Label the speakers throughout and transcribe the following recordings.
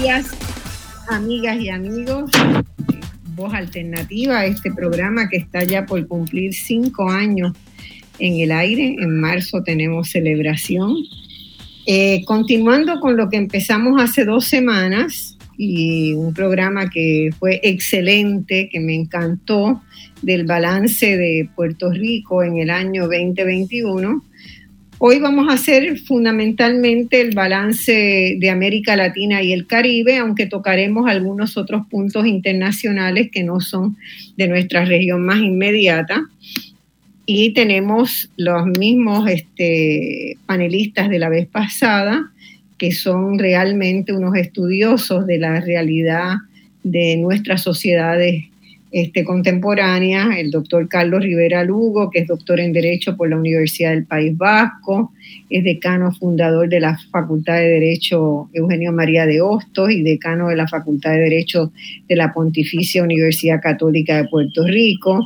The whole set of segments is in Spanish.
Speaker 1: días, amigas y amigos. Voz Alternativa, este programa que está ya por cumplir cinco años en el aire. En marzo tenemos celebración. Eh, continuando con lo que empezamos hace dos semanas y un programa que fue excelente, que me encantó, del balance de Puerto Rico en el año 2021 Hoy vamos a hacer fundamentalmente el balance de América Latina y el Caribe, aunque tocaremos algunos otros puntos internacionales que no son de nuestra región más inmediata. Y tenemos los mismos este, panelistas de la vez pasada, que son realmente unos estudiosos de la realidad de nuestras sociedades este, contemporánea, el doctor Carlos Rivera Lugo, que es doctor en Derecho por la Universidad del País Vasco, es decano fundador de la Facultad de Derecho Eugenio María de Hostos y decano de la Facultad de Derecho de la Pontificia Universidad Católica de Puerto Rico.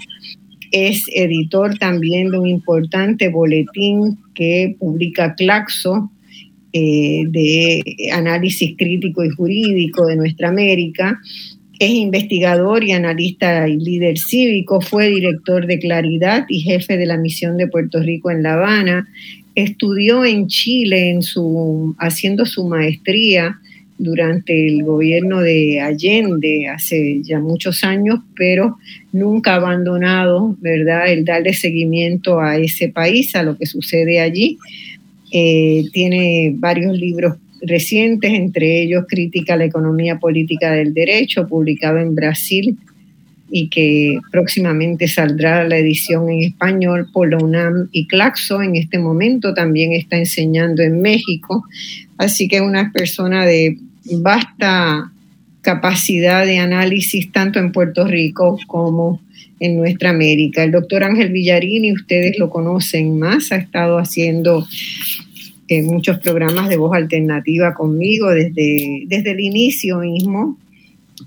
Speaker 1: Es editor también de un importante boletín que publica Claxo, eh, de análisis crítico y jurídico de nuestra América es investigador y analista y líder cívico, fue director de Claridad y jefe de la misión de Puerto Rico en La Habana. Estudió en Chile en su, haciendo su maestría durante el gobierno de Allende hace ya muchos años, pero nunca abandonado, ¿verdad?, el darle seguimiento a ese país, a lo que sucede allí. Eh, tiene varios libros recientes, entre ellos Crítica a la Economía Política del Derecho, publicado en Brasil y que próximamente saldrá la edición en español por la UNAM y Claxo. En este momento también está enseñando en México, así que una persona de vasta capacidad de análisis tanto en Puerto Rico como en nuestra América. El doctor Ángel Villarini, ustedes lo conocen más, ha estado haciendo en muchos programas de voz alternativa conmigo desde, desde el inicio mismo.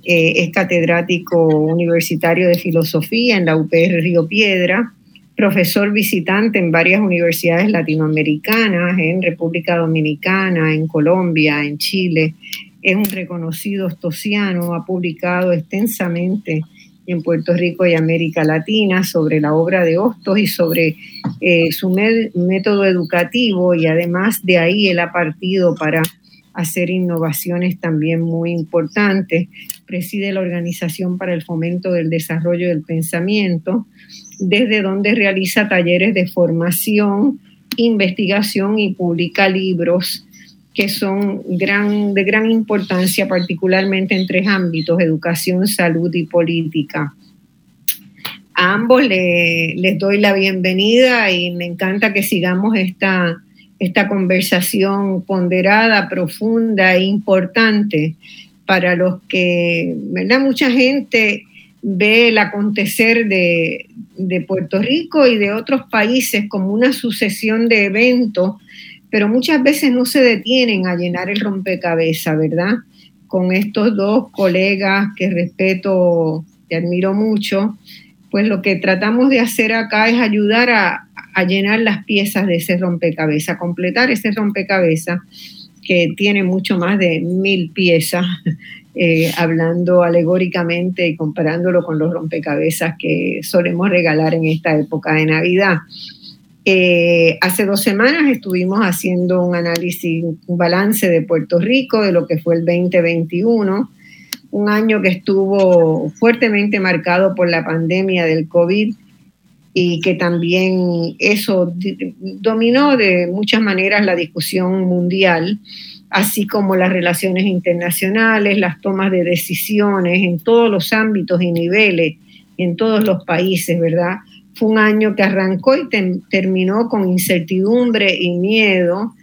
Speaker 1: Eh, es catedrático universitario de filosofía en la UPR Río Piedra, profesor visitante en varias universidades latinoamericanas, en República Dominicana, en Colombia, en Chile. Es un reconocido estosiano, ha publicado extensamente en Puerto Rico y América Latina sobre la obra de Hostos y sobre eh, su método educativo y además de ahí él ha partido para hacer innovaciones también muy importantes. Preside la Organización para el Fomento del Desarrollo del Pensamiento, desde donde realiza talleres de formación, investigación y publica libros que son de gran importancia, particularmente en tres ámbitos, educación, salud y política. A ambos les doy la bienvenida y me encanta que sigamos esta, esta conversación ponderada, profunda e importante para los que, ¿verdad? Mucha gente ve el acontecer de, de Puerto Rico y de otros países como una sucesión de eventos pero muchas veces no se detienen a llenar el rompecabezas, ¿verdad? Con estos dos colegas que respeto y admiro mucho, pues lo que tratamos de hacer acá es ayudar a, llenar las piezas de ese rompecabezas, completar ese rompecabezas que tiene mucho más de mil piezas, eh, hablando alegóricamente y comparándolo con los rompecabezas que solemos regalar en esta época de Navidad. Eh, hace dos semanas estuvimos haciendo un análisis, un balance de Puerto Rico, de lo que fue el 2021, un año que estuvo fuertemente marcado por la pandemia del COVID y que también eso dominó de muchas maneras la discusión mundial, así como las relaciones internacionales, las tomas de decisiones en todos los ámbitos y niveles, en todos los países, ¿verdad? Fue un año que arrancó y terminó con incertidumbre y miedo,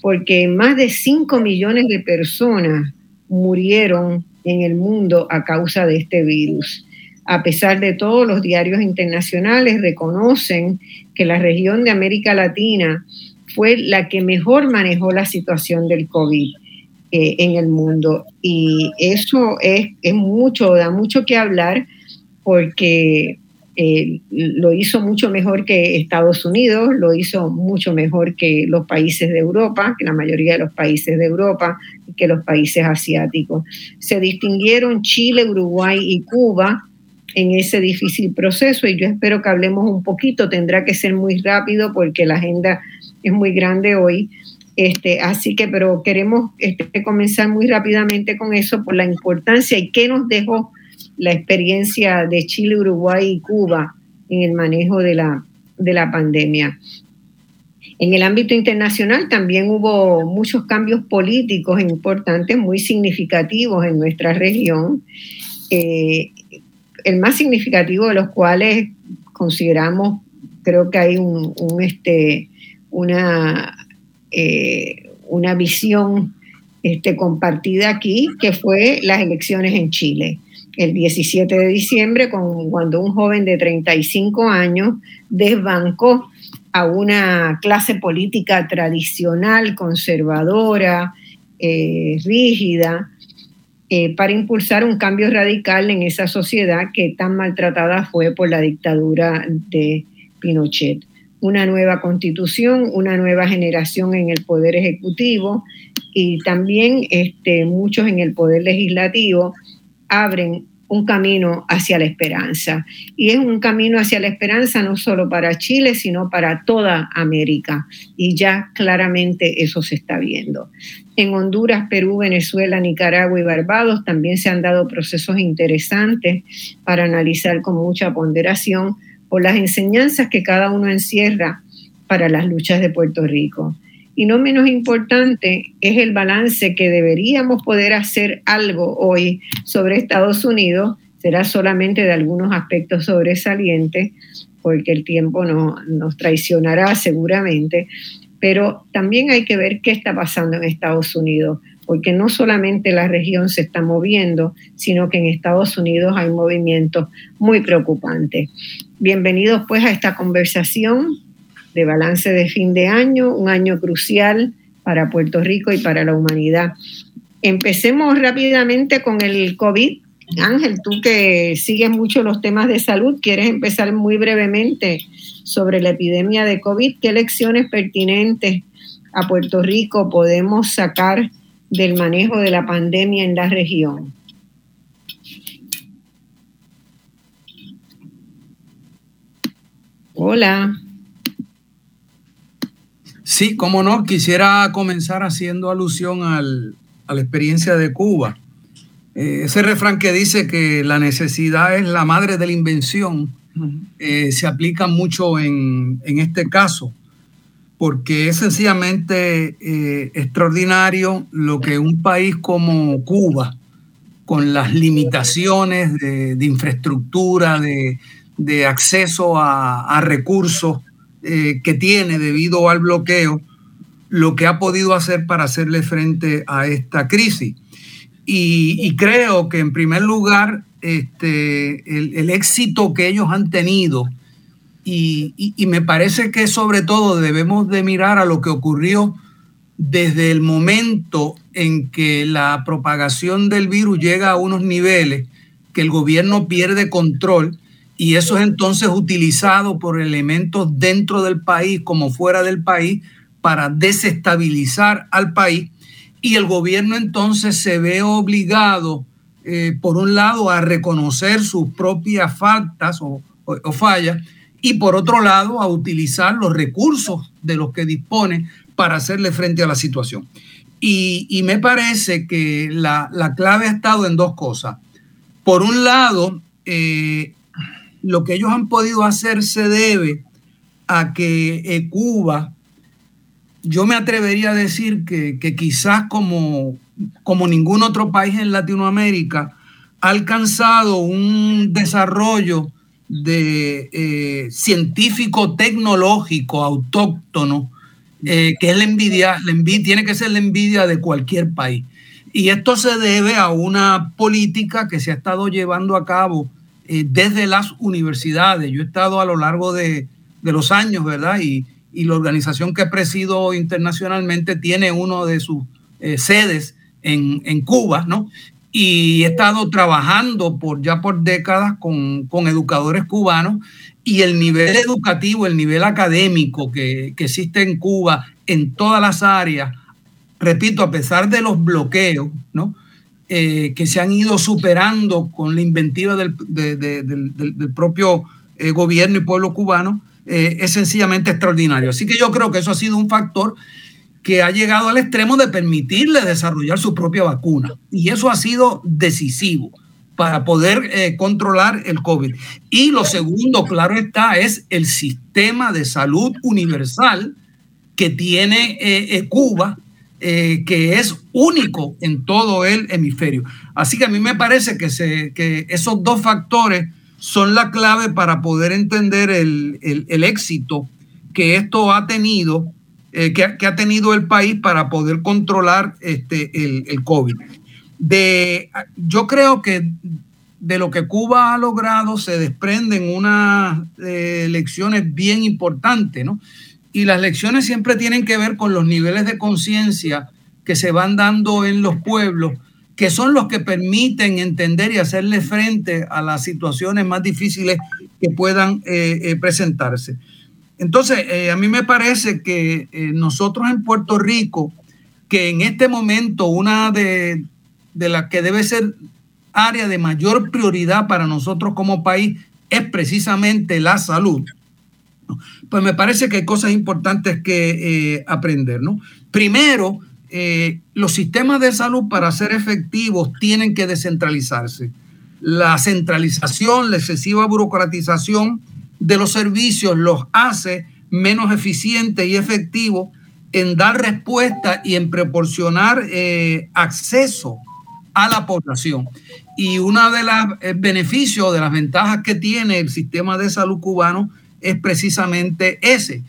Speaker 1: porque más de 5 millones de personas murieron en el mundo a causa de este virus. A pesar de todo, los diarios internacionales reconocen que la región de América Latina fue la que mejor manejó la situación del COVID eh, en el mundo. Y eso es, es mucho, da mucho que hablar porque eh, lo hizo mucho mejor que Estados Unidos, lo hizo mucho mejor que los países de Europa, que la mayoría de los países de Europa, que los países asiáticos. Se distinguieron Chile, Uruguay y Cuba en ese difícil proceso y yo espero que hablemos un poquito, tendrá que ser muy rápido porque la agenda es muy grande hoy. Este, así que, pero queremos este, comenzar muy rápidamente con eso por la importancia y qué nos dejó la experiencia de Chile, Uruguay y Cuba en el manejo de la, de la pandemia. En el ámbito internacional también hubo muchos cambios políticos importantes, muy significativos en nuestra región, el más significativo de los cuales consideramos, creo que hay este, una, eh, una visión este, compartida aquí, que fue las elecciones en Chile el 17 de diciembre, cuando un joven de 35 años desbancó a una clase política tradicional, conservadora, eh, rígida, eh, para impulsar un cambio radical en esa sociedad que tan maltratada fue por la dictadura de Pinochet. Una nueva constitución, una nueva generación en el poder ejecutivo y también este, muchos en el poder legislativo abren un camino hacia la esperanza. Y es un camino hacia la esperanza no solo para Chile, sino para toda América. Y ya claramente eso se está viendo. En Honduras, Perú, Venezuela, Nicaragua y Barbados también se han dado procesos interesantes para analizar con mucha ponderación por las enseñanzas que cada uno encierra para las luchas de Puerto Rico. Y no menos importante es el balance que deberíamos poder hacer algo hoy sobre Estados Unidos. Será solamente de algunos aspectos sobresalientes, porque el tiempo no, nos traicionará seguramente. Pero también hay que ver qué está pasando en Estados Unidos, porque no solamente la región se está moviendo, sino que en Estados Unidos hay movimientos muy preocupantes. Bienvenidos pues a esta conversación de balance de fin de año, un año crucial para Puerto Rico y para la humanidad. Empecemos rápidamente con el COVID. Ángel, tú que sigues mucho los temas de salud, quieres empezar muy brevemente sobre la epidemia de COVID. ¿Qué lecciones pertinentes a Puerto Rico podemos sacar del manejo de la pandemia en la región? Hola.
Speaker 2: Sí, cómo no, quisiera comenzar haciendo alusión a la experiencia de Cuba. Eh, ese refrán que dice que la necesidad es la madre de la invención eh, se aplica mucho en, este caso, porque es sencillamente eh, extraordinario lo que un país como Cuba, con las limitaciones de, infraestructura, de, acceso a recursos, eh, que tiene debido al bloqueo, lo que ha podido hacer para hacerle frente a esta crisis. Y, creo que en primer lugar, este, el, éxito que ellos han tenido, y, y, me parece que sobre todo debemos de mirar a lo que ocurrió desde el momento en que la propagación del virus llega a unos niveles que el gobierno pierde control y eso es entonces utilizado por elementos dentro del país como fuera del país para desestabilizar al país y el gobierno entonces se ve obligado, eh, por un lado, a reconocer sus propias faltas o, fallas y por otro lado, a utilizar los recursos de los que dispone para hacerle frente a la situación. Y, me parece que la, clave ha estado en dos cosas. Por un lado, eh, lo que ellos han podido hacer se debe a que eh, Cuba, yo me atrevería a decir que, quizás como, como ningún otro país en Latinoamérica, ha alcanzado un desarrollo de eh, científico tecnológico autóctono eh, que es la envidia, la envidia, tiene que ser la envidia de cualquier país. Y esto se debe a una política que se ha estado llevando a cabo eh, desde las universidades. Yo he estado a lo largo de, los años, ¿verdad? Y, la organización que presido internacionalmente tiene uno de sus eh, sedes en, Cuba, ¿no? y he estado trabajando por ya por décadas con, educadores cubanos y el nivel educativo, el nivel académico que, que, existe en Cuba en todas las áreas, repito, a pesar de los bloqueos, ¿no? Eh, que se han ido superando con la inventiva del, de, de, del, del propio eh, gobierno y pueblo cubano, eh, es sencillamente extraordinario. Así que yo creo que eso ha sido un factor que ha llegado al extremo de permitirle desarrollar su propia vacuna. Y eso ha sido decisivo para poder controlar el COVID. Y lo segundo, claro está, es el sistema de salud universal que tiene Cuba, eh, que es único en todo el hemisferio. Así que a mí me parece que, esos dos factores son la clave para poder entender el, éxito que esto ha tenido, eh, que, ha tenido el país para poder controlar este, el, COVID yo creo que de lo que Cuba ha logrado se desprenden unas eh, lecciones bien importantes, ¿no? Y las lecciones siempre tienen que ver con los niveles de conciencia que se van dando en los pueblos, que son los que permiten entender y hacerle frente a las situaciones más difíciles que puedan eh, eh, presentarse. Entonces, eh, a mí me parece que eh, nosotros en Puerto Rico, que en este momento una de, de la que debe ser área de mayor prioridad para nosotros como país es precisamente la salud. Pues me parece que hay cosas importantes que eh, aprender, ¿no? Primero, eh, los sistemas de salud para ser efectivos tienen que descentralizarse. La centralización, la excesiva burocratización de los servicios los hace menos eficientes y efectivos en dar respuesta y en proporcionar eh, acceso a la población. Y uno de los beneficios, de las ventajas que tiene el sistema de salud cubano es precisamente ese.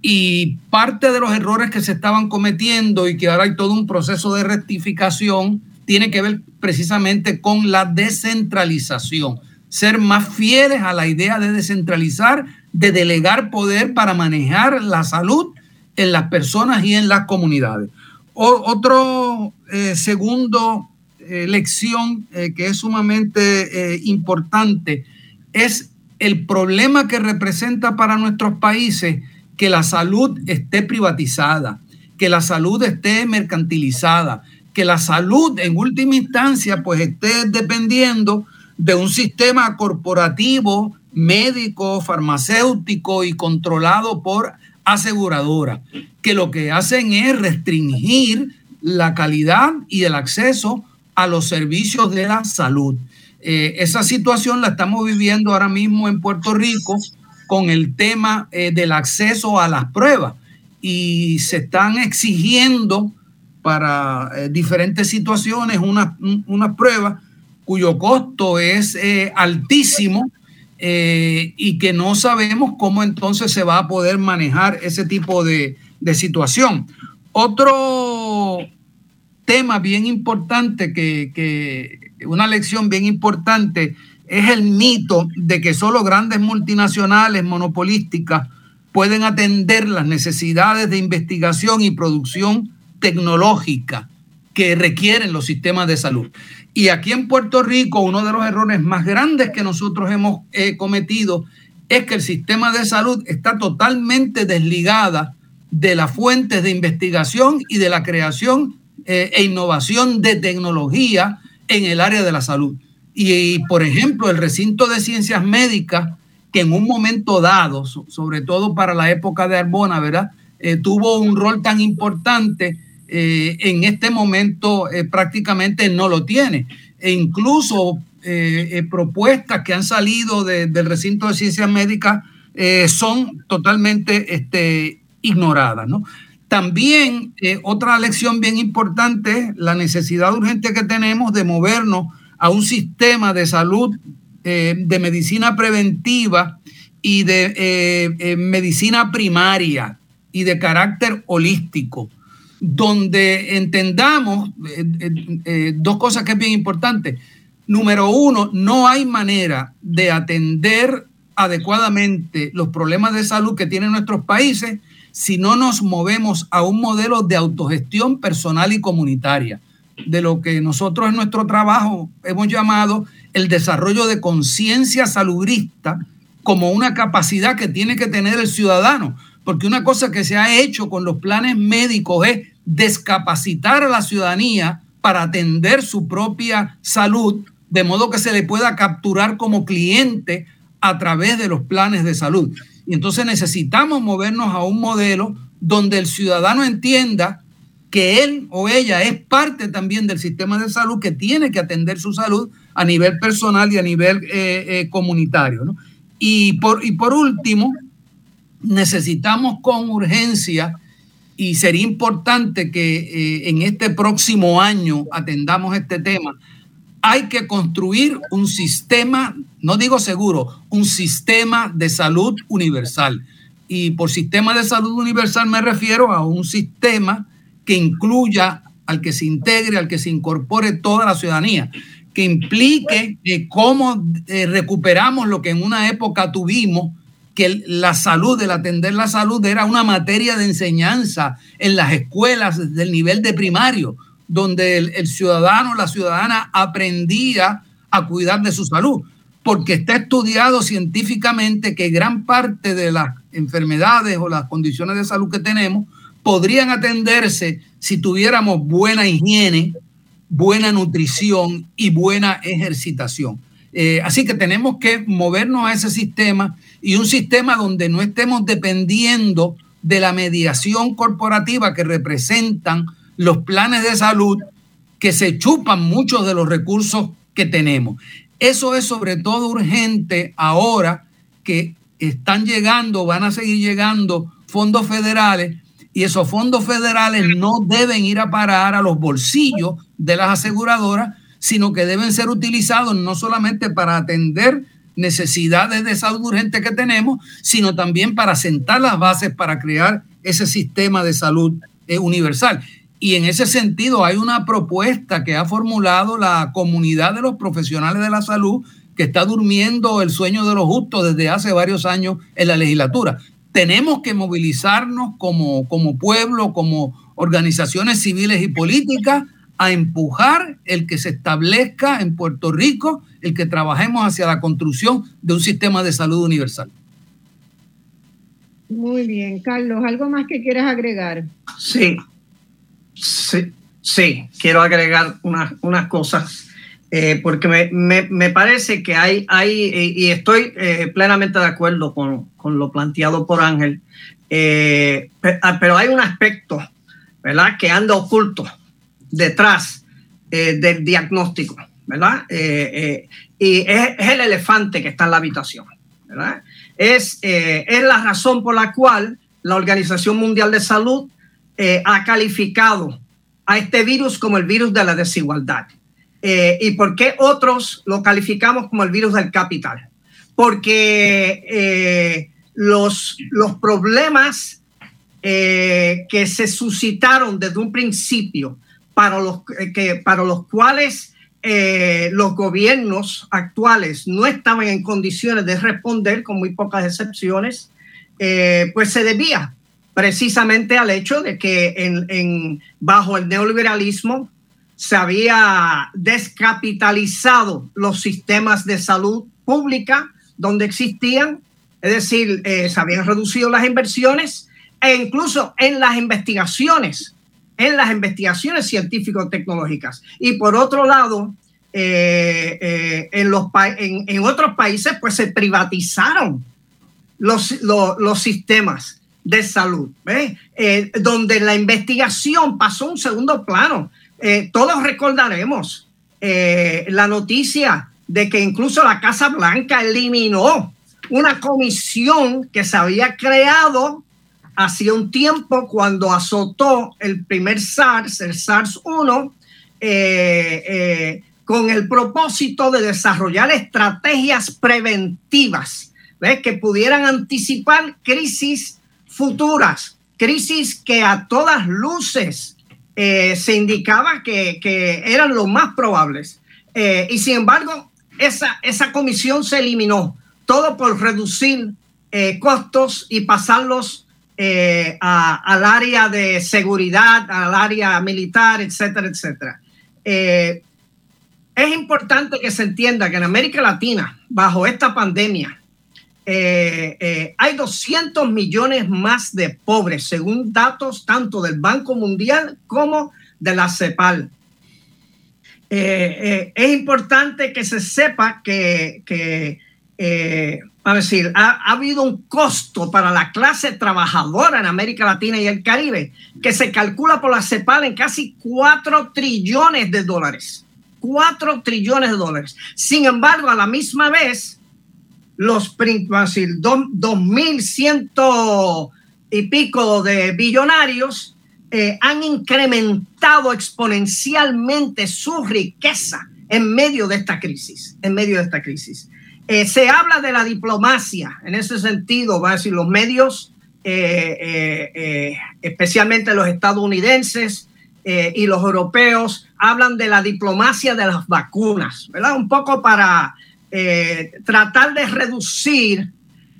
Speaker 2: Y parte de los errores que se estaban cometiendo y que ahora hay todo un proceso de rectificación tiene que ver precisamente con la descentralización. Ser más fieles a la idea de descentralizar, de delegar poder para manejar la salud en las personas y en las comunidades. O, otro eh, segundo eh, lección eh, que es sumamente importante es el problema que representa para nuestros países que la salud esté privatizada, que la salud esté mercantilizada, que la salud en última instancia pues esté dependiendo de un sistema corporativo, médico, farmacéutico y controlado por aseguradora, que lo que hacen es restringir la calidad y el acceso a los servicios de la salud. Eh, esa situación la estamos viviendo ahora mismo en Puerto Rico con el tema eh, del acceso a las pruebas y se están exigiendo para eh, diferentes situaciones unas una pruebas cuyo costo es altísimo y que no sabemos cómo entonces se va a poder manejar ese tipo de, de situación. Otro tema bien importante, que, que, una lección bien importante, es el mito de que solo grandes multinacionales monopolísticas pueden atender las necesidades de investigación y producción tecnológica que requieren los sistemas de salud. Y aquí en Puerto Rico, uno de los errores más grandes que nosotros hemos eh, cometido es que el sistema de salud está totalmente desligada de las fuentes de investigación y de la creación eh, e innovación de tecnología en el área de la salud. Y, y, por ejemplo, el recinto de ciencias médicas, que en un momento dado, sobre todo para la época de Arbona, ¿verdad? Eh, tuvo un rol tan importante, eh, en este momento eh, prácticamente no lo tiene. E incluso propuestas que han salido de, del recinto de ciencias médicas son totalmente este, ignoradas, ¿no? También eh, otra lección bien importante, la necesidad urgente que tenemos de movernos a un sistema de salud eh, de medicina preventiva y de eh, medicina primaria y de carácter holístico, donde entendamos dos cosas que es bien importante. Número uno, no hay manera de atender adecuadamente los problemas de salud que tienen nuestros países si no nos movemos a un modelo de autogestión personal y comunitaria. de lo que nosotros en nuestro trabajo hemos llamado el desarrollo de conciencia salubrista como una capacidad que tiene que tener el ciudadano. Porque una cosa que se ha hecho con los planes médicos es descapacitar a la ciudadanía para atender su propia salud, de modo que se le pueda capturar como cliente a través de los planes de salud. Y entonces necesitamos movernos a un modelo donde el ciudadano entienda que él o ella es parte también del sistema de salud que tiene que atender su salud a nivel personal y a nivel eh, eh, comunitario. Y, por, y por último, necesitamos con urgencia y sería importante que eh, en este próximo año atendamos este tema. Hay que construir un sistema, no digo seguro, un sistema de salud universal. Y por sistema de salud universal me refiero a un sistema que incluya al que se integre, al que se incorpore toda la ciudadanía, que implique eh, cómo eh, recuperamos lo que en una época tuvimos, que la salud, el atender la salud era una materia de enseñanza en las escuelas del nivel de primario, donde el, el ciudadano, la ciudadana aprendía a cuidar de su salud, porque está estudiado científicamente que gran parte de las enfermedades o las condiciones de salud que tenemos podrían atenderse si tuviéramos buena higiene, buena nutrición y buena ejercitación. Eh, así que tenemos que movernos a ese sistema y un sistema donde no estemos dependiendo de la mediación corporativa que representan los planes de salud que se chupan muchos de los recursos que tenemos. Eso es sobre todo urgente ahora que están llegando, van a seguir llegando fondos federales y esos fondos federales no deben ir a parar a los bolsillos de las aseguradoras, sino que deben ser utilizados no solamente para atender necesidades de salud urgente que tenemos, sino también para sentar las bases para crear ese sistema de salud eh, universal. Y en ese sentido hay una propuesta que ha formulado la comunidad de los profesionales de la salud que está durmiendo el sueño de los justos desde hace varios años en la legislatura tenemos que movilizarnos como, como pueblo, como organizaciones civiles y políticas, a empujar el que se establezca en Puerto Rico, el que trabajemos hacia la construcción de un sistema de salud universal.
Speaker 1: Muy bien, Carlos, ¿algo más que quieras agregar?
Speaker 3: Sí, sí, sí, quiero agregar unas, unas cosas eh, porque me, me, me, parece que hay, hay y estoy eh, plenamente de acuerdo con, con, lo planteado por Ángel, eh, ah, pero hay un aspecto, ¿verdad?, que anda oculto detrás del diagnóstico, ¿verdad? y es, es, el elefante que está en la habitación, ¿verdad? Es, es la razón por la cual la Organización Mundial de Salud ha calificado a este virus como el virus de la desigualdad. Eh, ¿Y por qué otros lo calificamos como el virus del capital? Porque eh, los, los problemas eh, que se suscitaron desde un principio para los, que, para los cuales los gobiernos actuales no estaban en condiciones de responder, con muy pocas excepciones, pues se debía precisamente al hecho de que bajo el neoliberalismo se había descapitalizado los sistemas de salud pública donde existían, es decir, eh, se habían reducido las inversiones e incluso en las investigaciones, en las investigaciones científico-tecnológicas. Y por otro lado, eh, eh, en, otros países pues se privatizaron los sistemas de salud, donde la investigación pasó a un segundo plano. Eh, todos recordaremos eh, la noticia de que incluso la Casa Blanca eliminó una comisión que se había creado hacía un tiempo cuando azotó el primer SARS, el SARS-1, eh, con el propósito de desarrollar estrategias preventivas que pudieran anticipar crisis futuras, crisis que a todas luces eh, se indicaba que, eran los más probables. Eh, y sin embargo, esa, esa comisión se eliminó, todo por reducir eh, costos y pasarlos al área de seguridad, al área militar, etcétera, etcétera. es importante que se entienda que en América Latina, bajo esta pandemia, hay 200 millones más de pobres, según datos tanto del Banco Mundial como de la CEPAL. es importante que se sepa que, que a decir, ha, habido un costo para la clase trabajadora en América Latina y el Caribe que se calcula por la CEPAL en casi 4 trillones de dólares. 4 trillones de dólares. Sin embargo, a la misma vez, los 2.100 y pico de billonarios eh, han incrementado exponencialmente su riqueza en medio de esta crisis, en medio de esta crisis. Eh, se habla de la diplomacia, en ese sentido, va a decir, los medios, eh, especialmente los estadounidenses y los europeos, hablan de la diplomacia de las vacunas, ¿verdad? Un poco para tratar de reducir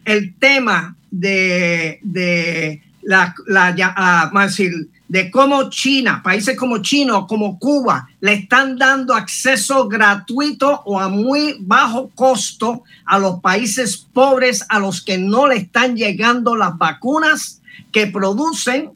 Speaker 3: el tema de, la, la ah, decir, de cómo China, países como China o como Cuba, le están dando acceso gratuito o a muy bajo costo a los países pobres a los que no le están llegando las vacunas que producen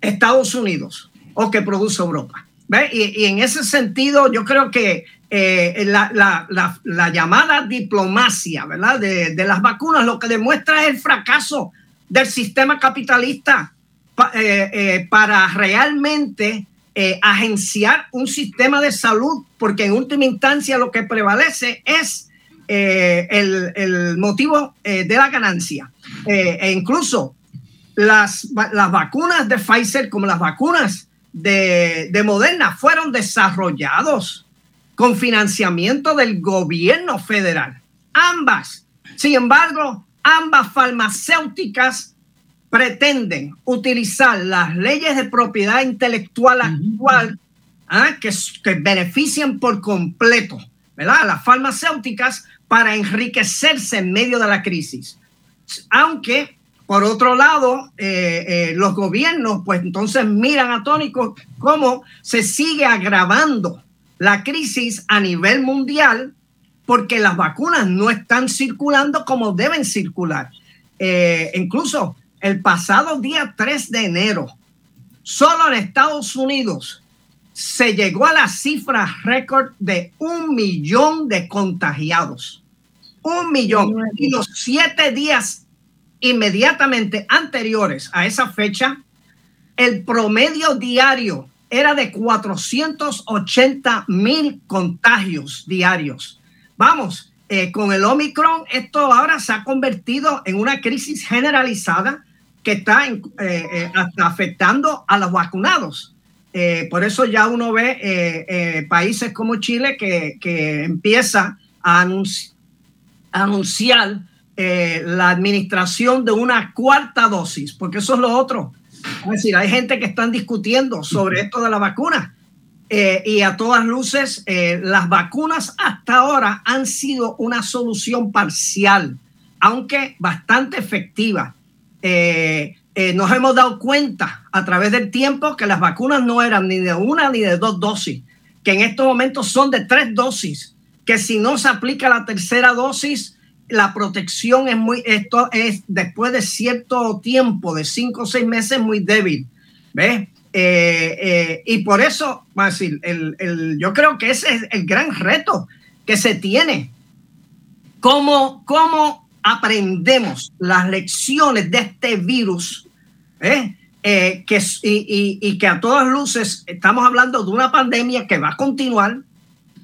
Speaker 3: Estados Unidos o que produce Europa. Y, en ese sentido, yo creo que eh, la, llamada diplomacia ¿verdad? De, las vacunas lo que demuestra es el fracaso del sistema capitalista eh, eh, para realmente agenciar un sistema de salud, porque en última instancia lo que prevalece es el, motivo de la ganancia. e incluso las, las, vacunas de Pfizer, como las vacunas de, de Moderna, fueron desarrollados con financiamiento del gobierno federal. Ambas. Sin embargo, ambas farmacéuticas pretenden utilizar las leyes de propiedad intelectual actual ¿ah? que, que, benefician por completo ¿verdad? las farmacéuticas para enriquecerse en medio de la crisis. Aunque, por otro lado, eh, eh, los gobiernos, pues entonces miran atónicos cómo se sigue agravando la crisis a nivel mundial porque las vacunas no están circulando como deben circular. Eh, incluso el pasado día 3 de enero, solo en Estados Unidos se llegó a la cifra récord de un millón de contagiados. Un millón. Y los siete días inmediatamente anteriores a esa fecha, el promedio diario era de 480 mil contagios diarios. Vamos, eh, con el Omicron, esto ahora se ha convertido en una crisis generalizada que está eh, eh, afectando a los vacunados. Por eso ya uno ve países como Chile que, que empieza a, anunciar la administración de una cuarta dosis, porque eso es lo otro. Es decir, hay gente que están discutiendo sobre esto de la vacuna. y a todas luces, las vacunas hasta ahora han sido una solución parcial, aunque bastante efectiva. Eh, eh, nos hemos dado cuenta a través del tiempo que las vacunas no eran ni de una ni de dos dosis, que en estos momentos son de tres dosis, que si no se aplica la tercera dosis, la protección es muy, esto es después de cierto tiempo, de cinco o seis meses, muy débil. ¿Ves? Eh, y por eso, el, el, yo creo que ese es el gran reto que se tiene. ¿Cómo, cómo aprendemos las lecciones de este virus, ¿eh? Eh, que, y, que a todas luces estamos hablando de una pandemia que va a continuar,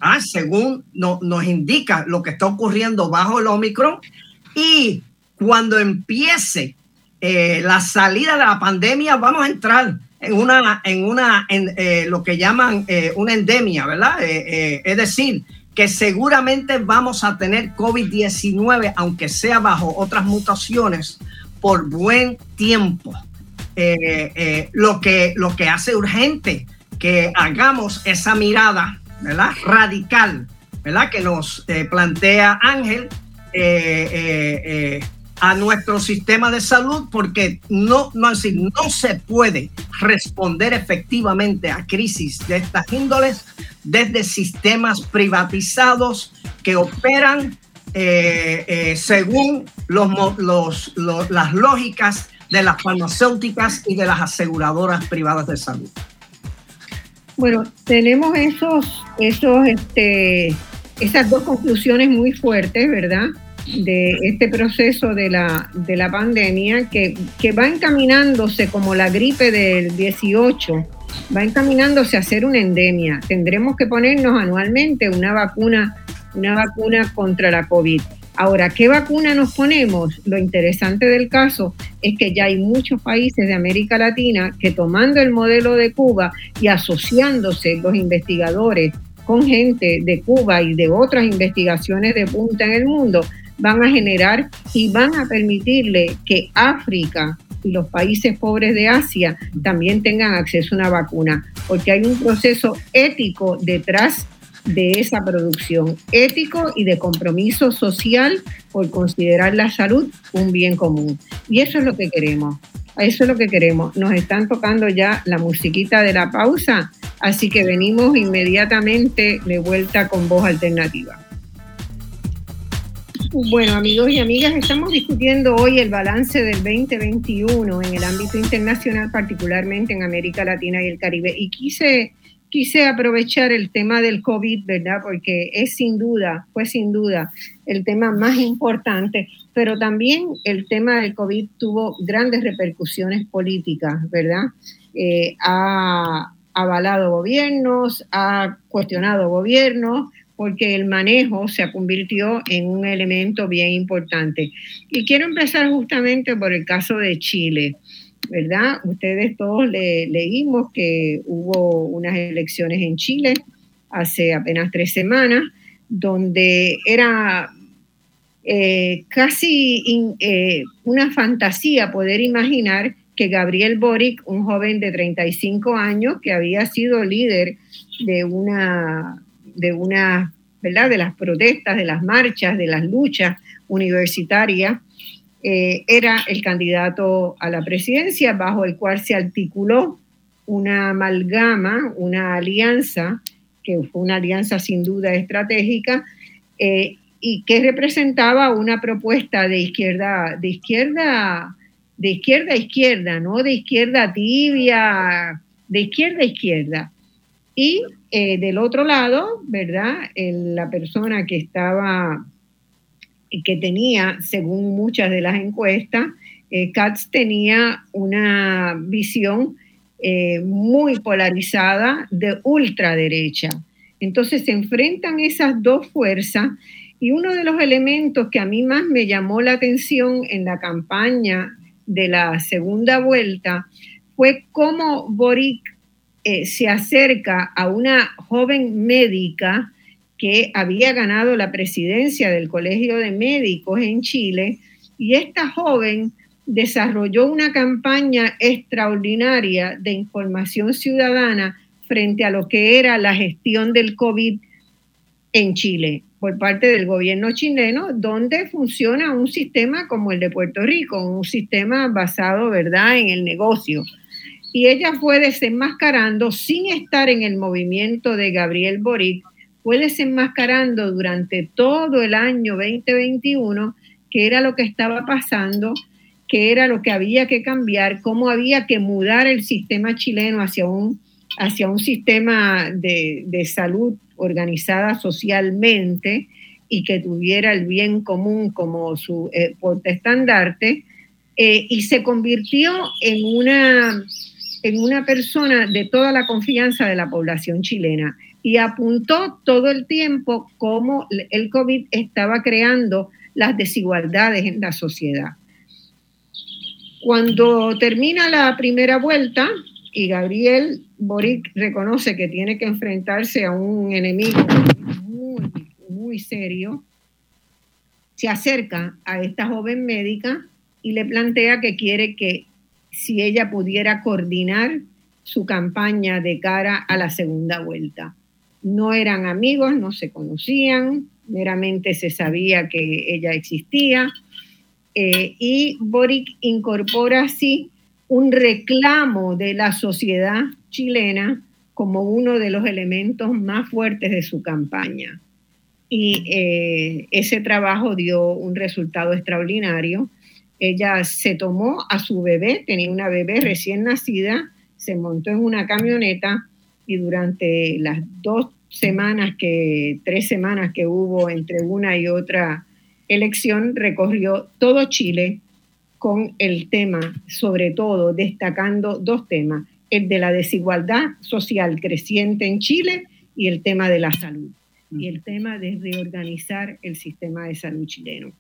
Speaker 3: ¿ah? según nos indica lo que está ocurriendo bajo el Omicron, y cuando empiece eh, la salida de la pandemia, vamos a entrar en una, en una, en lo que llaman una endemia, ¿verdad? es decir, que seguramente vamos a tener COVID-19, aunque sea bajo otras mutaciones, por buen tiempo. Eh, eh, lo, que, lo que hace urgente que hagamos esa mirada ¿verdad? radical ¿verdad? que nos eh, plantea Ángel a nuestro sistema de salud porque no, no, no se puede responder efectivamente a crisis de estas índoles desde sistemas privatizados que operan eh, eh, según los, las lógicas de las farmacéuticas y de las aseguradoras privadas de salud.
Speaker 1: Bueno, tenemos esos, esos, este, esas dos conclusiones muy fuertes, ¿verdad? De este proceso de la, de la pandemia que, que va encaminándose como la gripe del 18, va encaminándose a ser una endemia. Tendremos que ponernos anualmente una vacuna, una vacuna contra la COVID. Ahora, ¿qué vacuna nos ponemos? Lo interesante del caso es que ya hay muchos países de América Latina que tomando el modelo de Cuba y asociándose los investigadores con gente de Cuba y de otras investigaciones de punta en el mundo, van a generar y van a permitirle que África y los países pobres de Asia también tengan acceso a una vacuna, porque hay un proceso ético detrás de esa producción, ético y de compromiso social por considerar la salud un bien común. Y eso es lo que queremos, eso es lo que queremos. Nos están tocando ya la musiquita de la pausa, así que venimos inmediatamente de vuelta con voz alternativa. Bueno, amigos y amigas, estamos discutiendo hoy el balance del 2021 en el ámbito internacional, particularmente en América Latina y el Caribe. Y quise quise aprovechar el tema del COVID, ¿verdad? Porque es sin duda, fue sin duda el tema más importante, pero también el tema del COVID tuvo grandes repercusiones políticas, ¿verdad? Eh, ha avalado gobiernos, ha cuestionado gobiernos, porque el manejo se convirtió en un elemento bien importante. Y quiero empezar justamente por el caso de Chile. ¿Verdad? Ustedes todos le, leímos que hubo unas elecciones en Chile hace apenas tres semanas, donde era eh, casi eh, una fantasía poder imaginar que Gabriel Boric, un joven de 35 años que había sido líder de una, de una, ¿verdad? De las protestas, de las marchas, de las luchas universitarias, eh, era el candidato a la presidencia bajo el cual se articuló una amalgama, una alianza, que fue una alianza sin duda estratégica, eh, y que representaba una propuesta de izquierda, de izquierda, de izquierda a izquierda, no de izquierda tibia, de izquierda a izquierda. Y eh, del otro lado, ¿verdad? la persona que estaba que tenía, según muchas de las encuestas, eh, Katz tenía una visión eh, muy polarizada de ultraderecha. Entonces se enfrentan esas dos fuerzas y uno de los elementos que a mí más me llamó la atención en la campaña de la segunda vuelta fue cómo Boric eh, se acerca a una joven médica que había ganado la presidencia del Colegio de Médicos en Chile y esta joven desarrolló una campaña extraordinaria de información ciudadana frente a lo que era la gestión del COVID en Chile por parte del gobierno chileno, donde funciona un sistema como el de Puerto Rico, un sistema basado, ¿verdad?, en el negocio. Y ella fue desenmascarando, sin estar en el movimiento de Gabriel Boric, fue desenmascarando durante todo el año 2021 qué era lo que estaba pasando, qué era lo que había que cambiar, cómo había que mudar el sistema chileno hacia un, hacia un sistema de, salud organizada socialmente y que tuviera el bien común como su eh, estandarte, eh, y se convirtió en una, en una persona de toda la confianza de la población chilena y apuntó todo el tiempo cómo el COVID estaba creando las desigualdades en la sociedad. Cuando termina la primera vuelta y Gabriel Boric reconoce que tiene que enfrentarse a un enemigo muy, muy serio, se acerca a esta joven médica y le plantea que quiere que si ella pudiera coordinar su campaña de cara a la segunda vuelta no eran amigos, no se conocían, meramente se sabía que ella existía. Eh, y Boric incorpora así un reclamo de la sociedad chilena como uno de los elementos más fuertes de su campaña. Y eh, ese trabajo dio un resultado extraordinario. Ella se tomó a su bebé, tenía una bebé recién nacida, se montó en una camioneta y durante las dos semanas que, tres semanas que hubo entre una y otra elección, recorrió todo Chile con el tema, sobre todo destacando dos temas, el de la desigualdad social creciente en Chile y el tema de la salud, y el tema de reorganizar el sistema de salud chileno.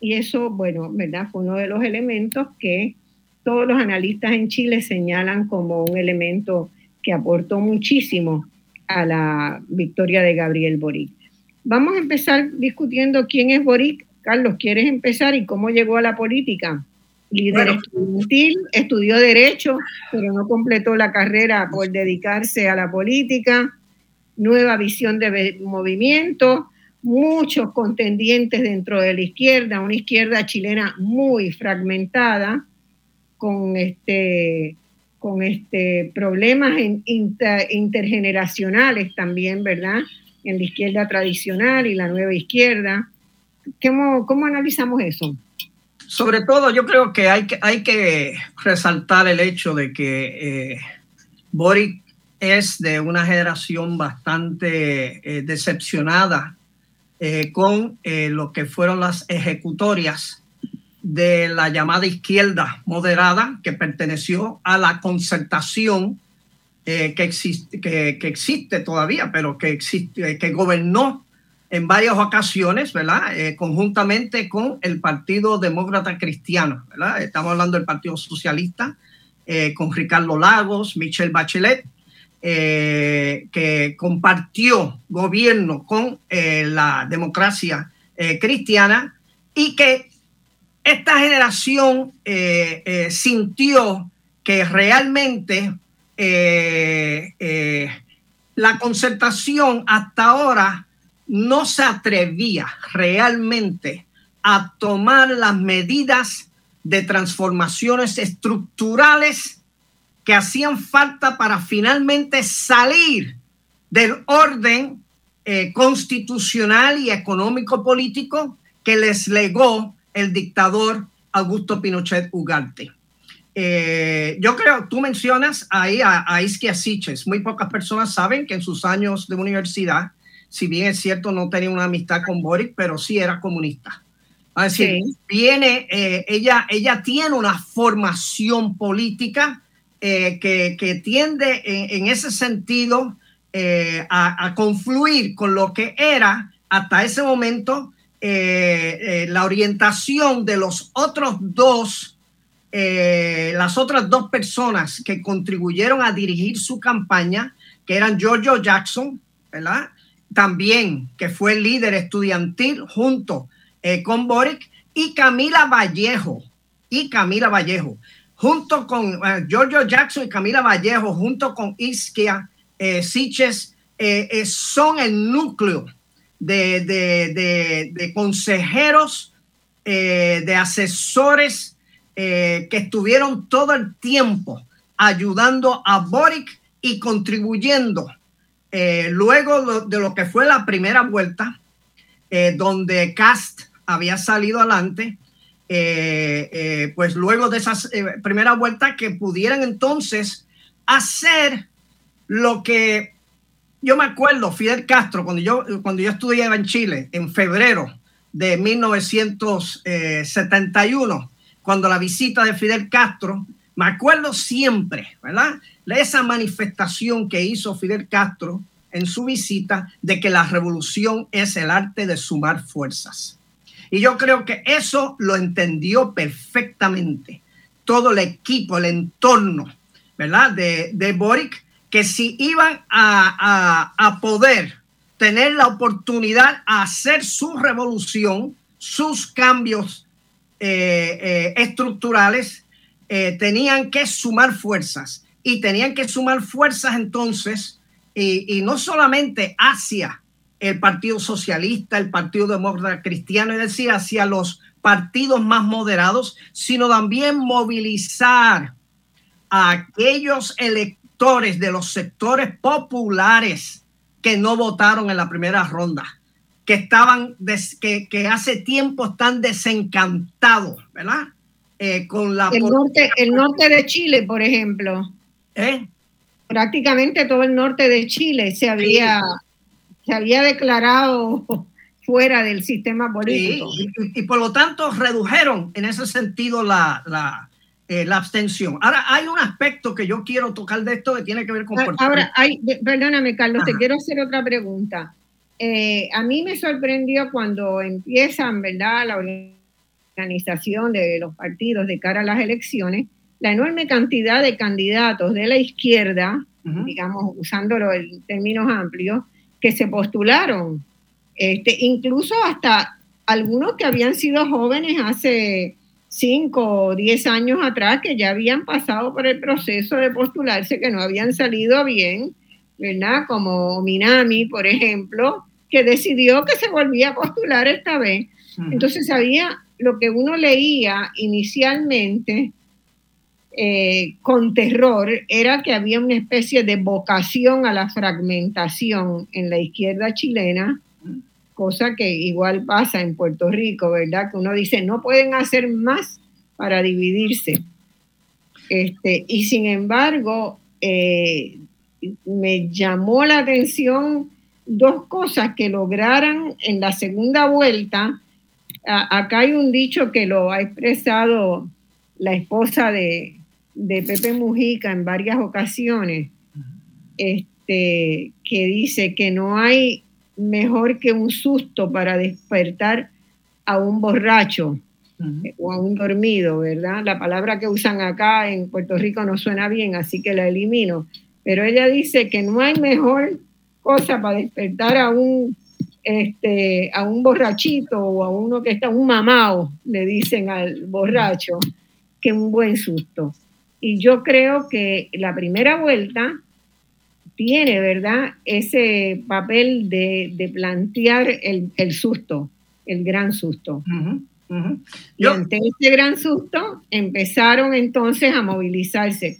Speaker 1: Y eso, bueno, ¿verdad? Fue uno de los elementos que todos los analistas en Chile señalan como un elemento que aportó muchísimo a la victoria de Gabriel Boric. Vamos a empezar discutiendo quién es Boric. Carlos, ¿quieres empezar y cómo llegó a la política? líder estudiantil, estudió Derecho, pero no completó la carrera por dedicarse a la política, nueva visión de movimiento, muchos contendientes dentro de la izquierda, una izquierda chilena muy fragmentada, con este con este problemas intergeneracionales también, ¿verdad? En la izquierda tradicional y la nueva izquierda. ¿Cómo, cómo analizamos eso?
Speaker 3: Sobre todo, yo creo que hay que, hay que resaltar el hecho de que eh, Boric es de una generación bastante eh, decepcionada eh, con lo que fueron las ejecutorias de la llamada izquierda moderada que perteneció a la concertación que, existe, que, existe todavía, pero que, existe, que gobernó en varias ocasiones, ¿verdad? Eh, conjuntamente con el Partido Demócrata Cristiano, ¿verdad? Estamos hablando del Partido Socialista, eh, con Ricardo Lagos, Michelle Bachelet, eh, que compartió gobierno con la democracia cristiana y que esta generación sintió que realmente la concertación hasta ahora no se atrevía realmente a tomar las medidas de transformaciones estructurales que hacían falta para finalmente salir del orden eh, constitucional y económico político que les legó el dictador Augusto Pinochet Ugarte. Eh, yo creo, tú mencionas ahí a, a Isquia Siches. Muy pocas personas saben que en sus años de universidad si bien es cierto, no tenía una amistad con Boric, pero sí era comunista. Es decir, viene, eh, ella, ella tiene una formación política eh, que, tiende en, ese sentido a, confluir con lo que era hasta ese momento la orientación de los otros dos, las otras dos personas que contribuyeron a dirigir su campaña, que eran Giorgio Jackson, ¿verdad? también, que fue el líder estudiantil junto eh, con Boric, y Camila Vallejo, y Camila Vallejo, junto con Giorgio Jackson y Camila Vallejo, junto con Isquia eh, Siches, eh, son el núcleo de, de, de consejeros, de asesores que estuvieron todo el tiempo ayudando a Boric y contribuyendo eh, luego de lo que fue la primera vuelta, eh, donde Cast había salido adelante, eh, pues luego de esa primera vuelta que pudieran entonces hacer lo que yo me acuerdo, Fidel Castro, cuando yo, cuando yo estudiaba en Chile, en febrero de 1971, cuando la visita de Fidel Castro, me acuerdo siempre, ¿verdad? esa manifestación que hizo Fidel Castro en su visita de que la revolución es el arte de sumar fuerzas. Y yo creo que eso lo entendió perfectamente todo el equipo, el entorno, ¿verdad? De, de Boric, que si iban a, a, poder tener la oportunidad a hacer su revolución, sus cambios eh, eh, estructurales, eh, tenían que sumar fuerzas. Y tenían que sumar fuerzas entonces, y, no solamente hacia el Partido Socialista, el Partido Demócrata Cristiano, es decir, hacia los partidos más moderados, sino también movilizar a aquellos sectores, de los sectores populares que no votaron en la primera ronda, que estaban, que, que hace tiempo están desencantados, ¿verdad?
Speaker 1: Eh, con la... El norte, el norte de Chile, por ejemplo. ¿Eh? Prácticamente todo el norte de Chile se había, se había declarado fuera del sistema político.
Speaker 3: y, por lo tanto redujeron en ese sentido la, la, eh, la, abstención. Ahora, hay un aspecto que yo quiero tocar de esto que tiene que ver con...
Speaker 1: Ah, ahora, hay, perdóname, Carlos, te quiero hacer otra pregunta. Eh, a mí me sorprendió cuando empiezan, ¿verdad?, la organización de los partidos de cara a las elecciones, la enorme cantidad de candidatos de la izquierda, digamos, usándolo en términos amplios, que se postularon este, incluso hasta algunos que habían sido jóvenes hace cinco o diez años atrás, que ya habían pasado por el proceso de postularse, que no habían salido bien, ¿verdad? Como Minami, por ejemplo, que decidió que se volvía a postular esta vez. Entonces había lo que uno leía inicialmente eh, con terror era que había una especie de vocación a la fragmentación en la izquierda chilena cosa que igual pasa en Puerto Rico, ¿verdad? Que uno dice, no pueden hacer más para dividirse. Este, y sin embargo, eh, me llamó la atención dos cosas que lograran en la segunda vuelta. acá hay un dicho que lo ha expresado la esposa de, de Pepe Mujica en varias ocasiones, este, que dice que no hay mejor que un susto para despertar a un borracho o a un dormido, ¿verdad? La palabra que usan acá en Puerto Rico no suena bien, así que la elimino. Pero ella dice que no hay mejor cosa para despertar a un, este, a un borrachito o a uno que está, un mamao, le dicen al borracho, que un buen susto. Y yo creo que la primera vuelta tiene, ¿verdad? Ese papel de, plantear el, susto, el gran susto. Y ante ese gran susto empezaron entonces a movilizarse.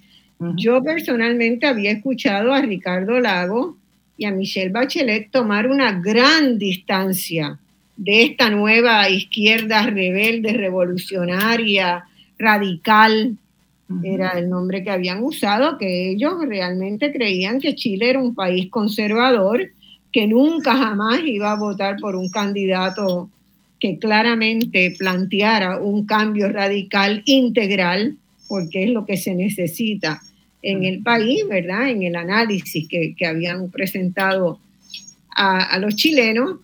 Speaker 1: Yo personalmente había escuchado a Ricardo Lago y a Michelle Bachelet tomar una gran distancia de esta nueva izquierda rebelde, revolucionaria, radical, era el nombre que habían usado, que ellos realmente creían que Chile era un país conservador, que nunca jamás iba a votar por un candidato que claramente planteara un cambio radical integral, porque es lo que se necesita en el país, ¿verdad? En el análisis que, habían presentado a, los chilenos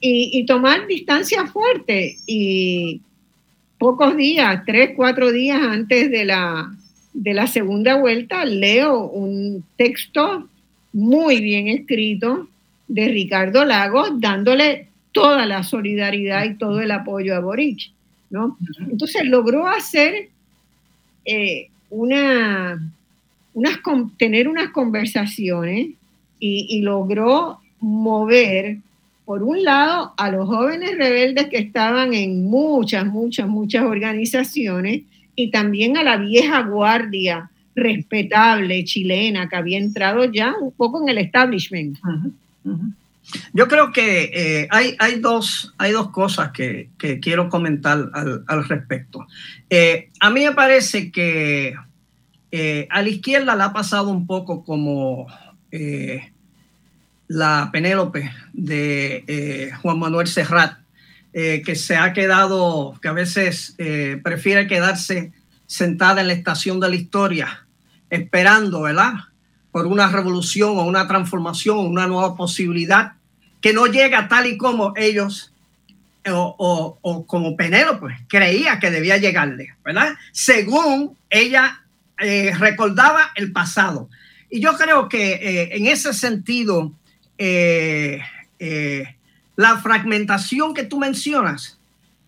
Speaker 1: y, y, tomar distancia fuerte. Y pocos días, tres, cuatro días antes de la, de la segunda vuelta, leo un texto muy bien escrito de Ricardo Lagos dándole toda la solidaridad y todo el apoyo a Boric. ¿no? Entonces logró hacer eh, una, unas, tener unas conversaciones y, y logró mover por un lado, a los jóvenes rebeldes que estaban en muchas, muchas, muchas organizaciones y también a la vieja guardia respetable chilena que había entrado ya un poco en el establishment.
Speaker 3: Yo creo que eh, hay, hay, dos, hay dos cosas que, quiero comentar al, respecto. Eh, a mí me parece que eh, a la izquierda le ha pasado un poco como la Penélope de eh, Juan Manuel Serrat, eh, que se ha quedado, que a veces eh, prefiere quedarse sentada en la estación de la historia, esperando, ¿verdad? Por una revolución o una transformación o una nueva posibilidad que no llega tal y como ellos o, o como Penélope creía que debía llegarle, ¿verdad? Según ella recordaba el pasado. Y yo creo que en ese sentido, eh, eh, la fragmentación que tú mencionas,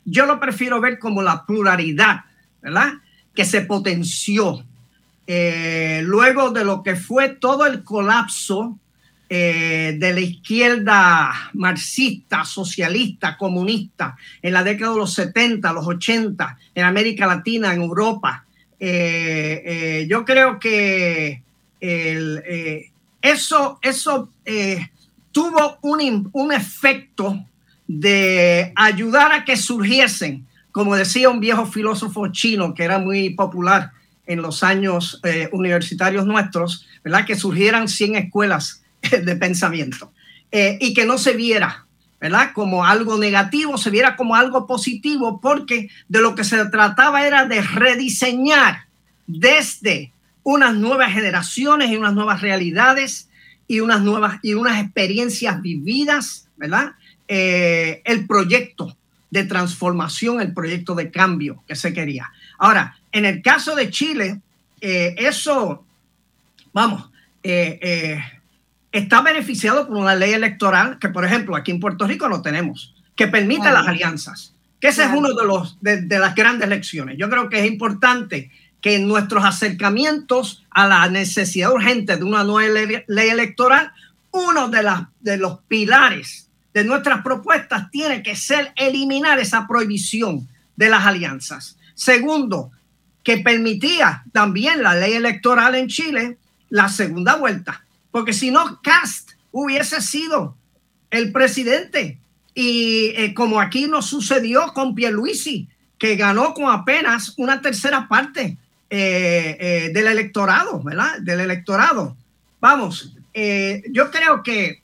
Speaker 3: yo lo prefiero ver como la pluralidad, ¿verdad? Que se potenció eh, luego de lo que fue todo el colapso de la izquierda marxista, socialista, comunista en la década de los 70, los 80, en América Latina, en Europa. yo creo que eso, eso tuvo un, un efecto de ayudar a que surgiesen, como decía un viejo filósofo chino que era muy popular en los años eh, universitarios nuestros, ¿verdad? Que surgieran 100 escuelas de pensamiento eh, y que no se viera, ¿verdad? Como algo negativo, se viera como algo positivo, porque de lo que se trataba era de rediseñar desde unas nuevas generaciones y unas nuevas realidades y unas nuevas y unas experiencias vividas, ¿verdad? Eh, el proyecto de transformación, el proyecto de cambio que se quería. Ahora, en el caso de Chile, eh, eso, vamos, eh, está beneficiado por una ley electoral que, por ejemplo, aquí en Puerto Rico no tenemos, que permite las alianzas, que ese es uno de, los, de, las grandes lecciones. Yo creo que es importante que nuestros acercamientos a la necesidad urgente de una nueva ley, electoral, uno de, los pilares de nuestras propuestas tiene que ser eliminar esa prohibición de las alianzas. Segundo, que permitía también la ley electoral en Chile la segunda vuelta, porque si no, Cast hubiese sido el presidente. Y eh, como aquí nos sucedió con Pierluisi, que ganó con apenas una tercera parte eh, eh, del electorado, ¿verdad? Del electorado. Vamos, yo creo que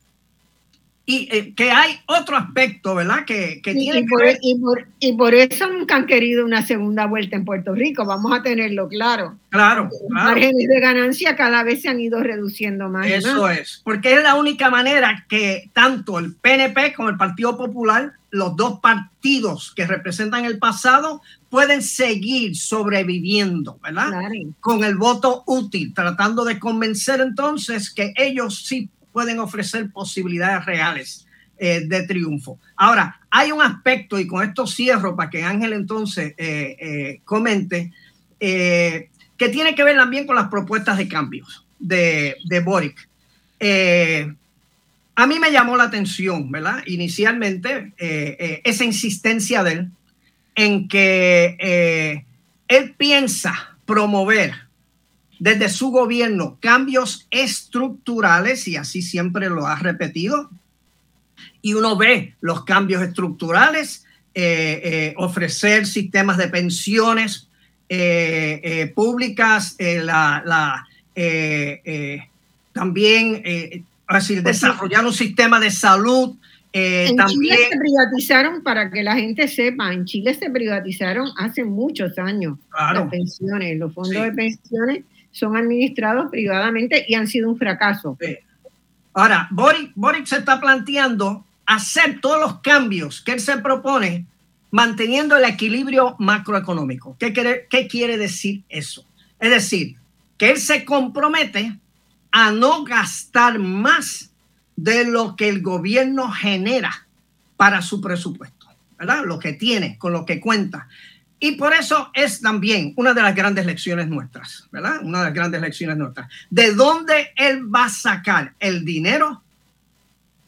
Speaker 3: y eh, que hay otro aspecto, ¿verdad? Que, que tiene
Speaker 1: y, por, e, y, por, y, por, eso nunca han querido una segunda vuelta en Puerto Rico, vamos a tenerlo claro.
Speaker 3: Claro. Los
Speaker 1: márgenes de ganancia cada vez se han ido reduciendo más.
Speaker 3: Eso es, porque es la única manera que tanto el PNP como el Partido Popular, los dos partidos que representan el pasado, pueden seguir sobreviviendo, ¿verdad? Con el voto útil, tratando de convencer entonces que ellos sí pueden ofrecer posibilidades reales eh, de triunfo. Ahora, hay un aspecto, y con esto cierro para que Ángel entonces eh, eh, comente, que tiene que ver también con las propuestas de cambios de, de Boric. A mí me llamó la atención, ¿verdad? Inicialmente, esa insistencia de él en que él piensa promover desde su gobierno cambios estructurales, y así siempre lo ha repetido, y uno ve los cambios estructurales, eh, eh, ofrecer sistemas de pensiones eh, públicas, también decir, pues desarrollar un sistema de salud.
Speaker 1: en Chile se privatizaron, para que la gente sepa, en Chile se privatizaron hace muchos años las pensiones, los fondos de pensiones son administrados privadamente y han sido un fracaso.
Speaker 3: Ahora, Boric, se está planteando hacer todos los cambios que él se propone manteniendo el equilibrio macroeconómico. ¿Qué quiere, ¿Qué quiere decir eso? Es decir, que él se compromete a no gastar más de lo que el gobierno genera para su presupuesto, ¿verdad? Lo que tiene, con lo que cuenta. Y por eso es también una de las grandes lecciones nuestras, ¿verdad? Una de las grandes lecciones nuestras. ¿De dónde él va a sacar el dinero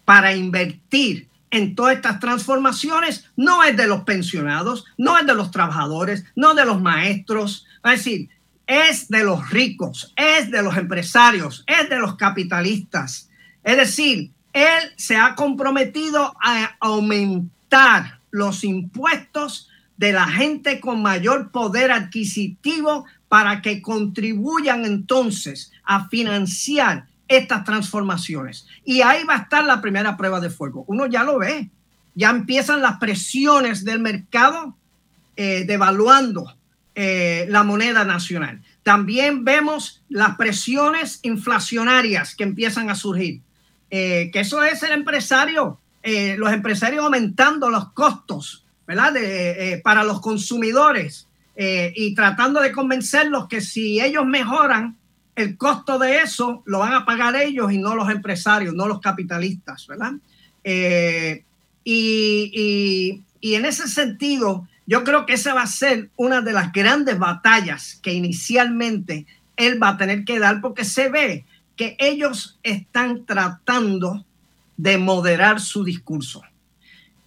Speaker 3: para invertir en todas estas transformaciones? No es de los pensionados, no es de los trabajadores, no de los maestros. Es decir, es de los ricos, es de los empresarios, es de los capitalistas. Es decir, él se ha comprometido a aumentar los impuestos de la gente con mayor poder adquisitivo para que contribuyan entonces a financiar estas transformaciones. Y ahí va a estar la primera prueba de fuego. Uno ya lo ve, ya empiezan las presiones del mercado eh, devaluando eh, la moneda nacional. También vemos las presiones inflacionarias que empiezan a surgir, eh, que eso es el empresario, los empresarios aumentando los costos ¿verdad? Eh, para los consumidores eh, y tratando de convencerlos que si ellos mejoran el costo de eso, lo van a pagar ellos y no los empresarios, no los capitalistas, ¿verdad? Eh, y, en ese sentido, yo creo que esa va a ser una de las grandes batallas que inicialmente él va a tener que dar porque se ve que ellos están tratando de moderar su discurso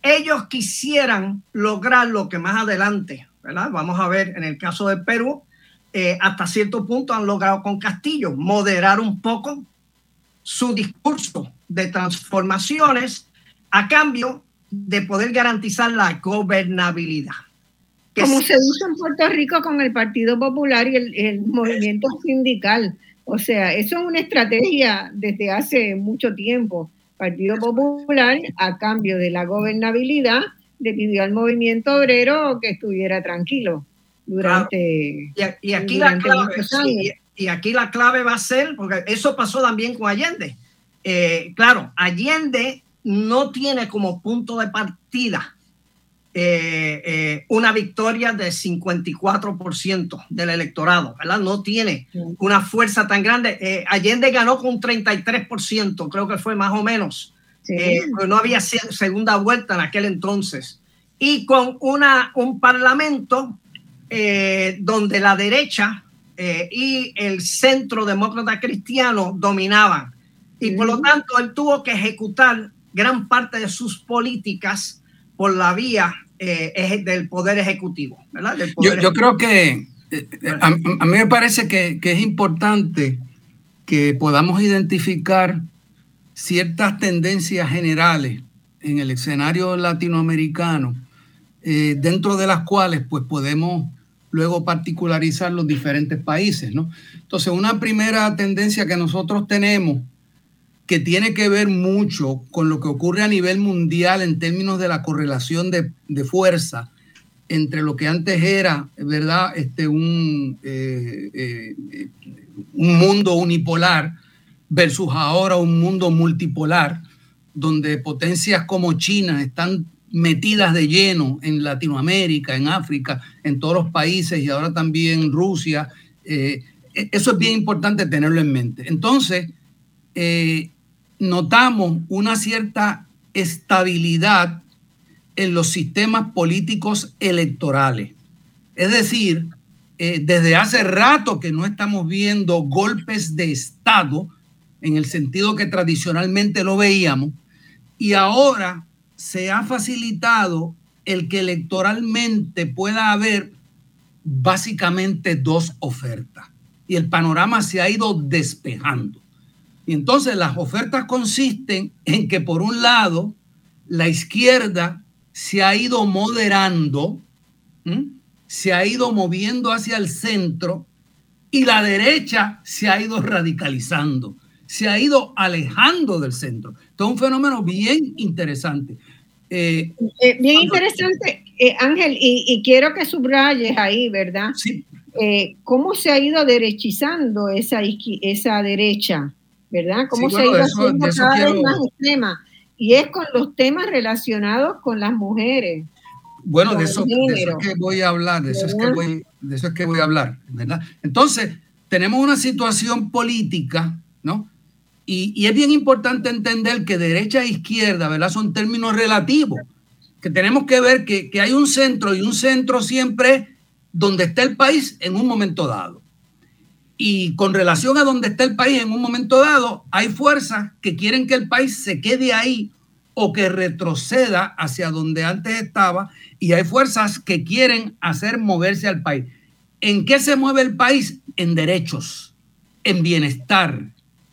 Speaker 3: ellos quisieran lograr lo que más adelante, ¿verdad? Vamos a ver en el caso de Perú, eh, hasta cierto punto han logrado con Castillo, moderar un poco su discurso de transformaciones a cambio de poder garantizar la gobernabilidad.
Speaker 1: Como se usa en Puerto Rico con el Partido Popular y el, movimiento sindical. O sea, eso es una estrategia desde hace mucho tiempo. Partido Popular, a cambio de la gobernabilidad, le pidió al movimiento obrero que estuviera tranquilo durante.
Speaker 3: Y, aquí la clave, y, aquí la clave va a ser, porque eso pasó también con Allende. Eh, claro, Allende no tiene como punto de partida eh, eh, una victoria de 54% del electorado, ¿verdad? No tiene una fuerza tan grande. Allende ganó con 33%, creo que fue más o menos. no había segunda vuelta en aquel entonces. Y con una, un parlamento eh, donde la derecha eh, y el centro demócrata cristiano dominaban. Y por lo tanto, él tuvo que ejecutar gran parte de sus políticas por la vía eh, del poder ejecutivo.
Speaker 2: yo, creo que a, a, mí me parece que, que es importante que podamos identificar ciertas tendencias generales en el escenario latinoamericano, dentro de las cuales pues podemos luego particularizar los diferentes países, ¿no? Entonces, una primera tendencia que nosotros tenemos que tiene que ver mucho con lo que ocurre a nivel mundial en términos de la correlación de, fuerza entre lo que antes era, ¿verdad? Este, un, eh, eh, un mundo unipolar versus ahora un mundo multipolar, donde potencias como China están metidas de lleno en Latinoamérica, en África, en todos los países y ahora también Rusia. Eh, e-, eso es bien importante tenerlo en mente. Entonces, eh, notamos una cierta estabilidad en los sistemas políticos electorales. Es decir, eh, desde hace rato que no estamos viendo golpes de Estado en el sentido que tradicionalmente lo veíamos, y ahora se ha facilitado el que electoralmente pueda haber básicamente dos ofertas y el panorama se ha ido despejando. Y entonces las ofertas consisten en que por un lado la izquierda se ha ido moderando, se ha ido moviendo hacia el centro y la derecha se ha ido radicalizando, se ha ido alejando del centro. Esto es un fenómeno bien interesante.
Speaker 1: Eh, eh, bien interesante, eh, Ángel, y, quiero que subrayes ahí, ¿verdad? Sí. ¿Cómo se ha ido derechizando esa, esa derecha, ¿verdad? ¿Cómo se ha ido haciendo cada vez más extrema? Y es con los temas relacionados con las mujeres.
Speaker 2: Bueno, de eso, es que voy a hablar, de eso es que voy, de eso es que voy a hablar, ¿verdad? Entonces, tenemos una situación política, ¿no? Y, es bien importante entender que derecha e izquierda, ¿verdad? Son términos relativos, que tenemos que ver que, que hay un centro y un centro siempre donde está el país en un momento dado. Y con relación a donde está el país en un momento dado, hay fuerzas que quieren que el país se quede ahí o que retroceda hacia donde antes estaba y hay fuerzas que quieren hacer moverse al país. ¿En qué se mueve el país? En derechos, en bienestar,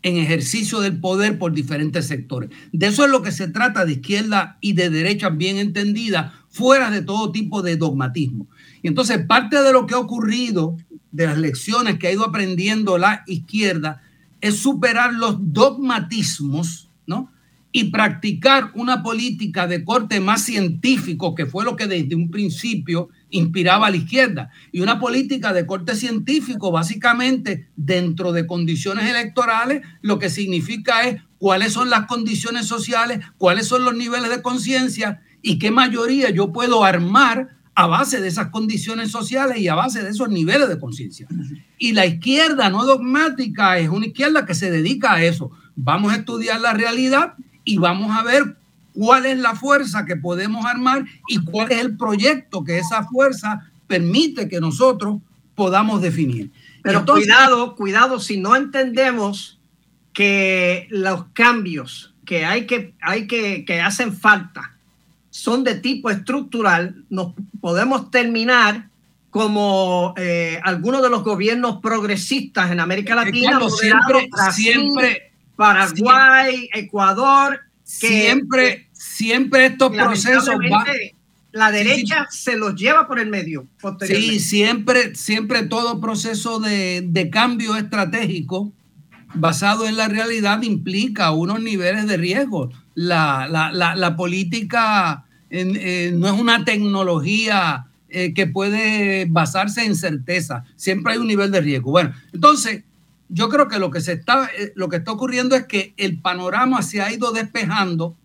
Speaker 2: en ejercicio del poder por diferentes sectores. De eso es lo que se trata de izquierda y de derecha bien entendida, fuera de todo tipo de dogmatismo. Y entonces parte de lo que ha ocurrido, de las lecciones que ha ido aprendiendo la izquierda, es superar los dogmatismos, ¿no? Y practicar una política de corte más científico, que fue lo que desde un principio inspiraba a la izquierda. Y una política de corte científico, básicamente dentro de condiciones electorales, lo que significa es cuáles son las condiciones sociales, cuáles son los niveles de conciencia y qué mayoría yo puedo armar a base de esas condiciones sociales y a base de esos niveles de conciencia. Y la izquierda no dogmática es una izquierda que se dedica a eso. Vamos a estudiar la realidad y vamos a ver cuál es la fuerza que podemos armar y cuál es el proyecto que esa fuerza permite que nosotros podamos definir.
Speaker 3: Pero cuidado, cuidado, si no entendemos que los cambios que hay que, hay que, que hacen falta son de tipo estructural, nos podemos terminar como eh, algunos de los gobiernos progresistas en América Latina,
Speaker 2: siempre, siempre,
Speaker 3: Paraguay, Ecuador,
Speaker 2: siempre, siempre estos procesos
Speaker 3: la derecha se los lleva por el medio.
Speaker 2: Sí, siempre, siempre todo proceso de, de, cambio estratégico basado en la realidad implica unos niveles de riesgo. La, la, la, la política eh, no es una tecnología eh, que puede basarse en certeza. Siempre hay un nivel de riesgo. Bueno, entonces yo creo que lo que se está, eh, lo que está ocurriendo es que el panorama se ha ido despejando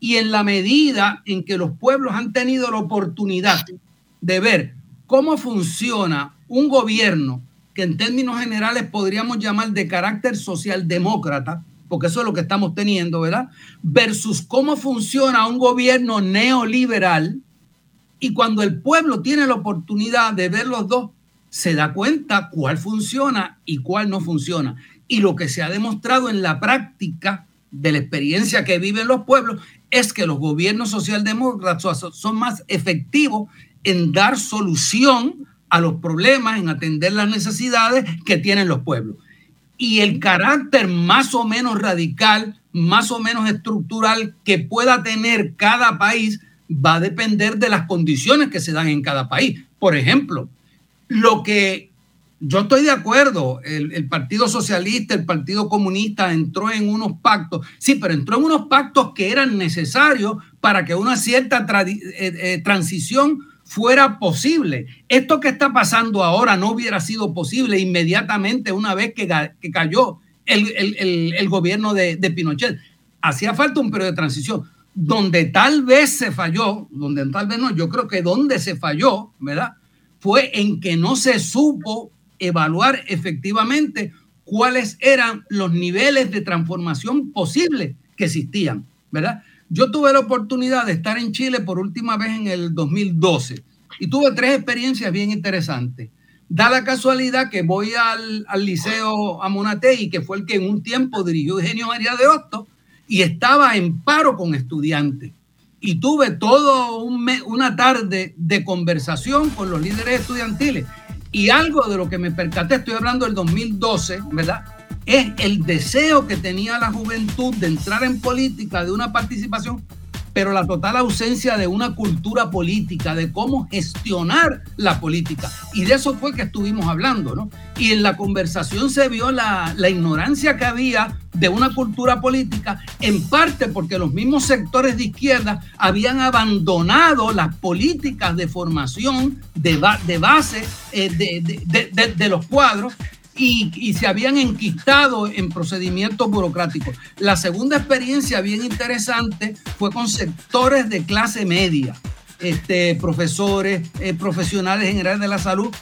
Speaker 2: y en la medida en que los pueblos han tenido la oportunidad de ver cómo funciona un gobierno que en términos generales podríamos llamar de carácter socialdemócrata, porque eso es lo que estamos teniendo, ¿verdad? Versus cómo funciona un gobierno neoliberal. Y cuando el pueblo tiene la oportunidad de ver los dos, se da cuenta cuál funciona y cuál no funciona. Y lo que se ha demostrado en la práctica de la experiencia que viven los pueblos es que los gobiernos socialdemócratas son más efectivos en dar solución a los problemas, en atender las necesidades que tienen los pueblos. Y el carácter más o menos radical, más o menos estructural que pueda tener cada país va a depender de las condiciones que se dan en cada país. Por ejemplo, lo que yo estoy de acuerdo, el, Partido Socialista, el Partido Comunista entró en unos pactos, sí, pero entró en unos pactos que eran necesarios para que una cierta eh, eh, transición fuera posible. Esto que está pasando ahora no hubiera sido posible inmediatamente una vez que, cayó el, gobierno de, de Pinochet. Hacía falta un periodo de transición donde tal vez se falló, donde tal vez no, yo creo que donde se falló, ¿verdad? Fue en que no se supo evaluar efectivamente cuáles eran los niveles de transformación posibles que existían, ¿verdad? Yo tuve la oportunidad de estar en Chile por última vez en el 2012 y tuve tres experiencias bien interesantes. Da la casualidad que voy al, al Liceo Amonatei, que fue el que en un tiempo dirigió Eugenio María de Hostos, y estaba en paro con estudiantes. Y tuve toda un una tarde de conversación con los líderes estudiantiles. Y algo de lo que me percaté, estoy hablando del 2012, ¿verdad? Es el deseo que tenía la juventud de entrar en política, de una participación pero la total ausencia de una cultura política, de cómo gestionar la política. Y de eso fue que estuvimos hablando, ¿no? Y en la conversación se vio la, la ignorancia que había de una cultura política, en parte porque los mismos sectores de izquierda habían abandonado las políticas de formación de, base eh, de los cuadros y, se habían enquistado en procedimientos burocráticos. La segunda experiencia bien interesante fue con sectores de clase media, este, profesores, eh, profesionales generales de la salud.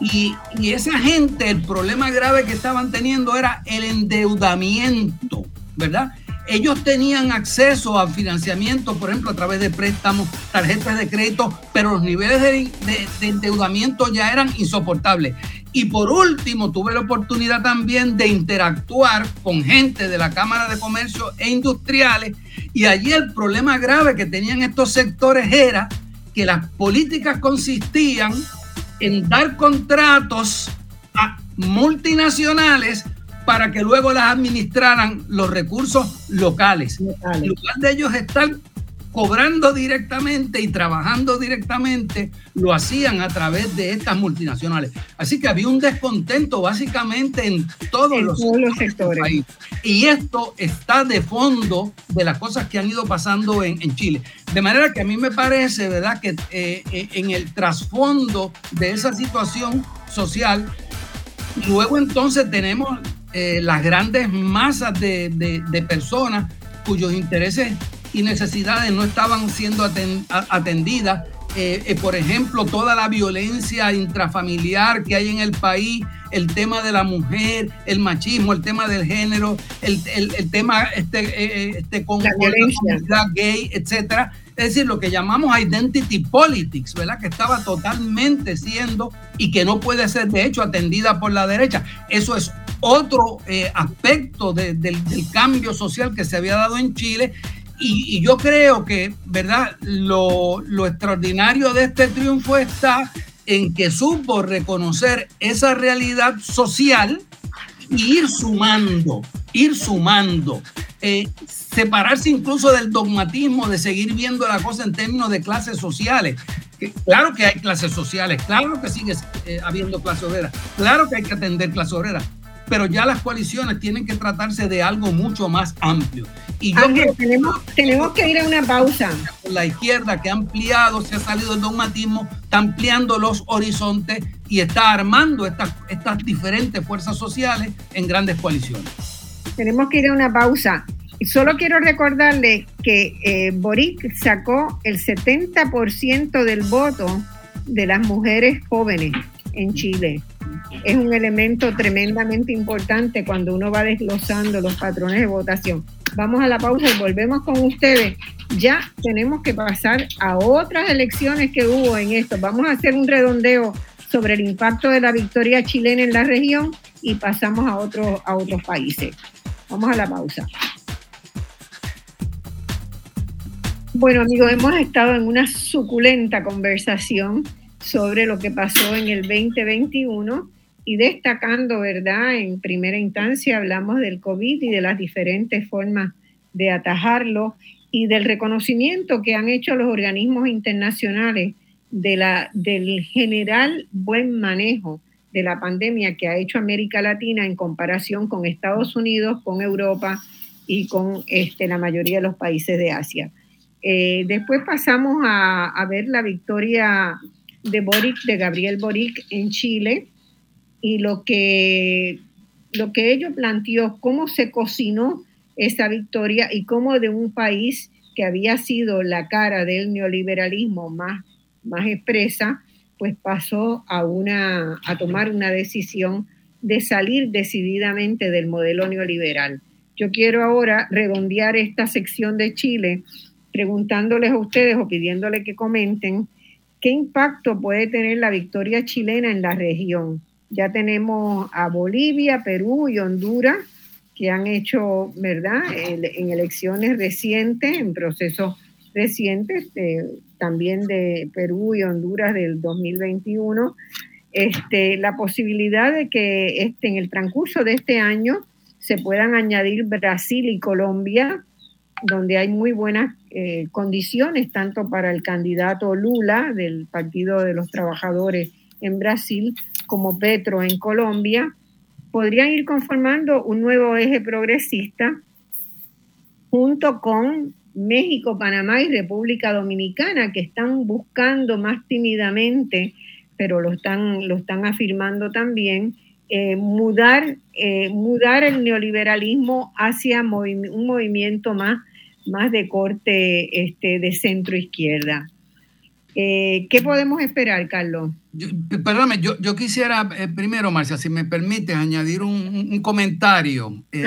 Speaker 2: Y esa gente, el problema grave que estaban teniendo era el endeudamiento, ¿verdad? ellos tenían acceso a financiamiento, por ejemplo, a través de préstamos, tarjetas de crédito, pero los niveles de, endeudamiento ya eran insoportables. Y por último, tuve la oportunidad también de interactuar con gente de la Cámara de Comercio e Industriales y allí el problema grave que tenían estos sectores era que las políticas consistían en dar contratos a multinacionales para que luego las administraran los recursos locales. En lugar de ellos estar cobrando directamente y trabajando directamente, lo hacían a través de estas multinacionales. Así que había un descontento básicamente en todos, los, sectores. Y esto está de fondo de las cosas que han ido pasando en, Chile. De manera que a mí me parece, ¿verdad?, que eh, eh, en el trasfondo de esa situación social, luego entonces tenemos eh, las grandes masas de, de, personas cuyos intereses y necesidades no estaban siendo atendidas. Eh, eh, por ejemplo, toda la violencia intrafamiliar que hay en el país, el tema de la mujer, el machismo, el tema del género, el, el, el tema este, este con la comunidad gay, etcétera. Es decir, lo que llamamos identity politics, ¿verdad? Que estaba totalmente siendo y que no puede ser, de hecho, atendida por la derecha. Eso es otro eh, aspecto del, cambio social que se había dado en Chile. Y, yo creo que, ¿verdad? Lo, extraordinario de este triunfo está en que supo reconocer esa realidad social y ir sumando, ir sumando, eh, separarse incluso del dogmatismo de seguir viendo la cosa en términos de clases sociales. Claro que hay clases sociales, claro que sigue eh, habiendo clase obrera, claro que hay que atender clase obrera, pero ya las coaliciones tienen que tratarse de algo mucho más amplio.
Speaker 1: Y Ángel, tenemos, tenemos que ir a una pausa.
Speaker 2: La izquierda que ha ampliado, se ha salido del dogmatismo, está ampliando los horizontes y está armando estas, estas diferentes fuerzas sociales en grandes coaliciones.
Speaker 1: Tenemos que ir a una pausa. Solo quiero recordarle que eh, Boric sacó el 70% del voto de las mujeres jóvenes en Chile. Es un elemento tremendamente importante cuando uno va desglosando los patrones de votación. Vamos a la pausa y volvemos con ustedes. Ya tenemos que pasar a otras elecciones que hubo en esto. Vamos a hacer un redondeo sobre el impacto de la victoria chilena en la región y pasamos a, otros a otros países. Vamos a la pausa. Bueno amigos, hemos estado en una suculenta conversación sobre lo que pasó en el 2021 y destacando, ¿verdad? En primera instancia hablamos del COVID y de las diferentes formas de atajarlo y del reconocimiento que han hecho los organismos internacionales de la, del general buen manejo de la pandemia que ha hecho América Latina en comparación con Estados Unidos, con Europa y con este, la mayoría de los países de Asia. Eh, después pasamos a, ver la victoria de Boric, de Gabriel Boric en Chile y lo que, lo que ello planteó, cómo se cocinó esa victoria y cómo de un país que había sido la cara del neoliberalismo más, más expresa, pues pasó a, una, a tomar una decisión de salir decididamente del modelo neoliberal. Yo quiero ahora redondear esta sección de Chile preguntándoles a ustedes o pidiéndoles que comenten qué impacto puede tener la victoria chilena en la región. Ya tenemos a Bolivia, Perú y Honduras que han hecho, ¿verdad?, en elecciones recientes, en procesos recientes, también de Perú y Honduras del 2021, este, la posibilidad de que este, en el transcurso de este año se puedan añadir Brasil y Colombia donde hay muy buenas eh, condiciones tanto para el candidato Lula del Partido de los Trabajadores en Brasil como Petro en Colombia, podrían ir conformando un nuevo eje progresista junto con México, Panamá y República Dominicana, que están buscando más tímidamente, pero lo están, lo están afirmando también, eh, mudar, eh, mudar el neoliberalismo hacia un movimiento más más de corte este, de centro izquierda. Eh, ¿Qué podemos esperar, Carlos?
Speaker 2: Perdóname, yo, yo quisiera eh, primero, Marcia, si me permites, añadir un, comentario eh,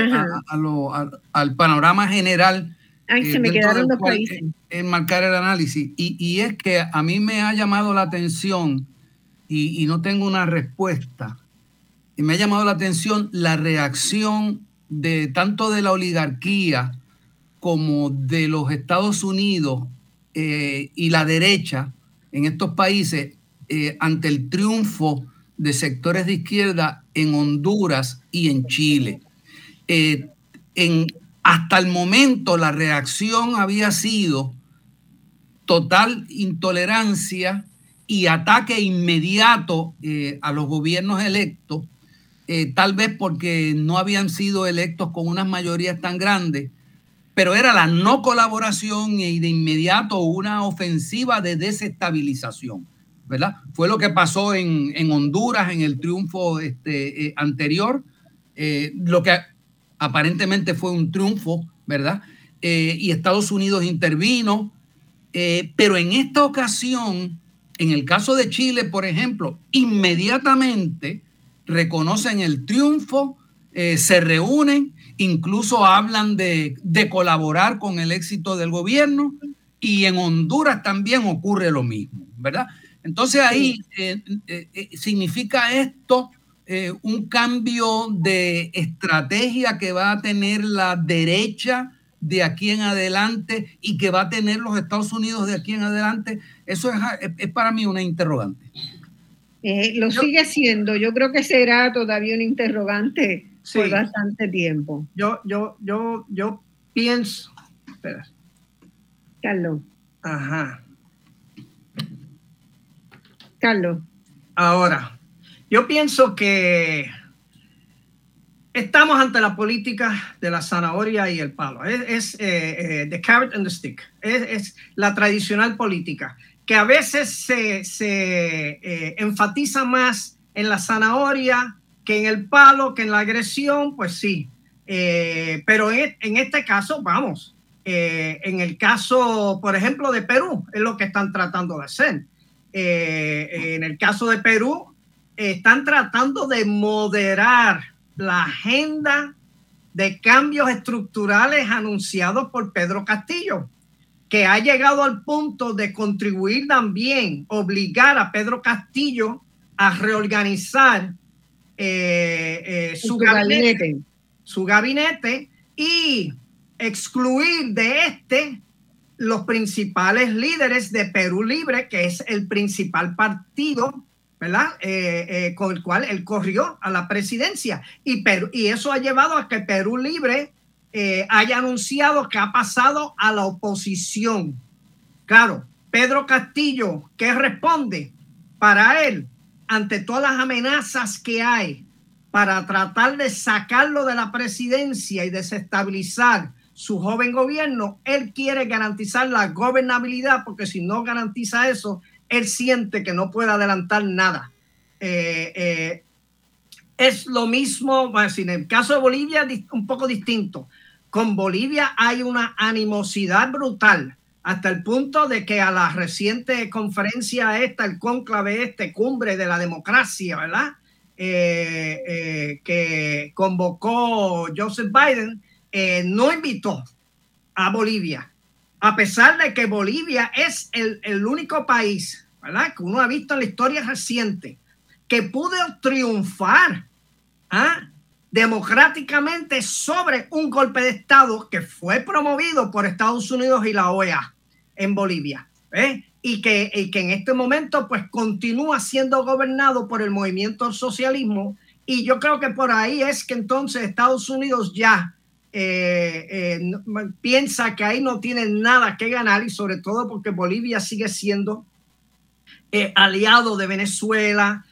Speaker 2: al panorama general.
Speaker 1: Ay, se me quedaron países.
Speaker 2: Enmarcar el análisis. Y, y, es que a mí me ha llamado la atención, y, y no tengo una respuesta, y me ha llamado la atención la reacción de tanto de la oligarquía como de los Estados Unidos eh, y la derecha en estos países eh, ante el triunfo de sectores de izquierda en Honduras y en Chile. Eh, en, hasta el momento la reacción había sido total intolerancia y ataque inmediato a los gobiernos electos, tal vez porque no habían sido electos con unas mayorías tan grandes pero era la no colaboración y de inmediato una ofensiva de desestabilización, ¿verdad? Fue lo que pasó en, Honduras en el triunfo este, eh, anterior, eh, lo que aparentemente fue un triunfo, ¿verdad? Eh, y Estados Unidos intervino, pero en esta ocasión, en el caso de Chile, por ejemplo, inmediatamente reconocen el triunfo, se reúnen incluso hablan de, colaborar con el éxito del gobierno y en Honduras también ocurre lo mismo, ¿verdad? Entonces ahí eh, eh, eh, significa esto un cambio de estrategia que va a tener la derecha de aquí en adelante y que va a tener los Estados Unidos de aquí en adelante. Eso es, es para mí una interrogante.
Speaker 1: Lo sigue siendo. Yo creo que será todavía un interrogante por bastante tiempo.
Speaker 3: Yo, yo, yo, yo pienso. Espera.
Speaker 1: Carlos.
Speaker 3: Ajá.
Speaker 1: Carlos.
Speaker 3: Ahora, yo pienso que estamos ante la política de la zanahoria y el palo. Es, eh, eh, the carrot and the stick. Es, la tradicional política, que a veces se, eh, enfatiza más en la zanahoria que en el palo, que en la agresión, pues sí. pero en este caso, vamos, en el caso, por ejemplo, de Perú, es lo que están tratando de hacer. En el caso de Perú, están tratando de moderar la agenda de cambios estructurales anunciados por Pedro Castillo, que ha llegado al punto de contribuir también, obligar a Pedro Castillo a reorganizar eh, eh, su, gabinete, su gabinete y excluir de este los principales líderes de Perú Libre, que es el principal partido ¿verdad? Eh, eh, con el cual él corrió a la presidencia. Y, y eso ha llevado a que Perú Libre eh, haya anunciado que ha pasado a la oposición. Claro, Pedro Castillo, ¿qué responde? Para él, ante todas las amenazas que hay para tratar de sacarlo de la presidencia y desestabilizar su joven gobierno, él quiere garantizar la gobernabilidad, porque si no garantiza eso, él siente que no puede adelantar nada. Eh, eh, es lo mismo, en el caso de Bolivia, un poco distinto. Con Bolivia hay una animosidad brutal, hasta el punto de que a la reciente conferencia esta, el cónclave este, cumbre de la democracia, ¿verdad? Eh, que convocó Joseph Biden, no invitó a Bolivia a pesar de que Bolivia es el, único país, ¿verdad? Que uno ha visto en la historia reciente, que pudo triunfar ¿ah? democráticamente sobre un golpe de Estado que fue promovido por Estados Unidos y la OEA en Bolivia. ¿eh? Y, que, y que en este momento pues continúa siendo gobernado por el movimiento socialismo. Y yo creo que por ahí es que entonces Estados Unidos ya eh, eh, piensa que ahí no tiene nada que ganar y sobre todo porque Bolivia sigue siendo eh, aliado de Venezuela,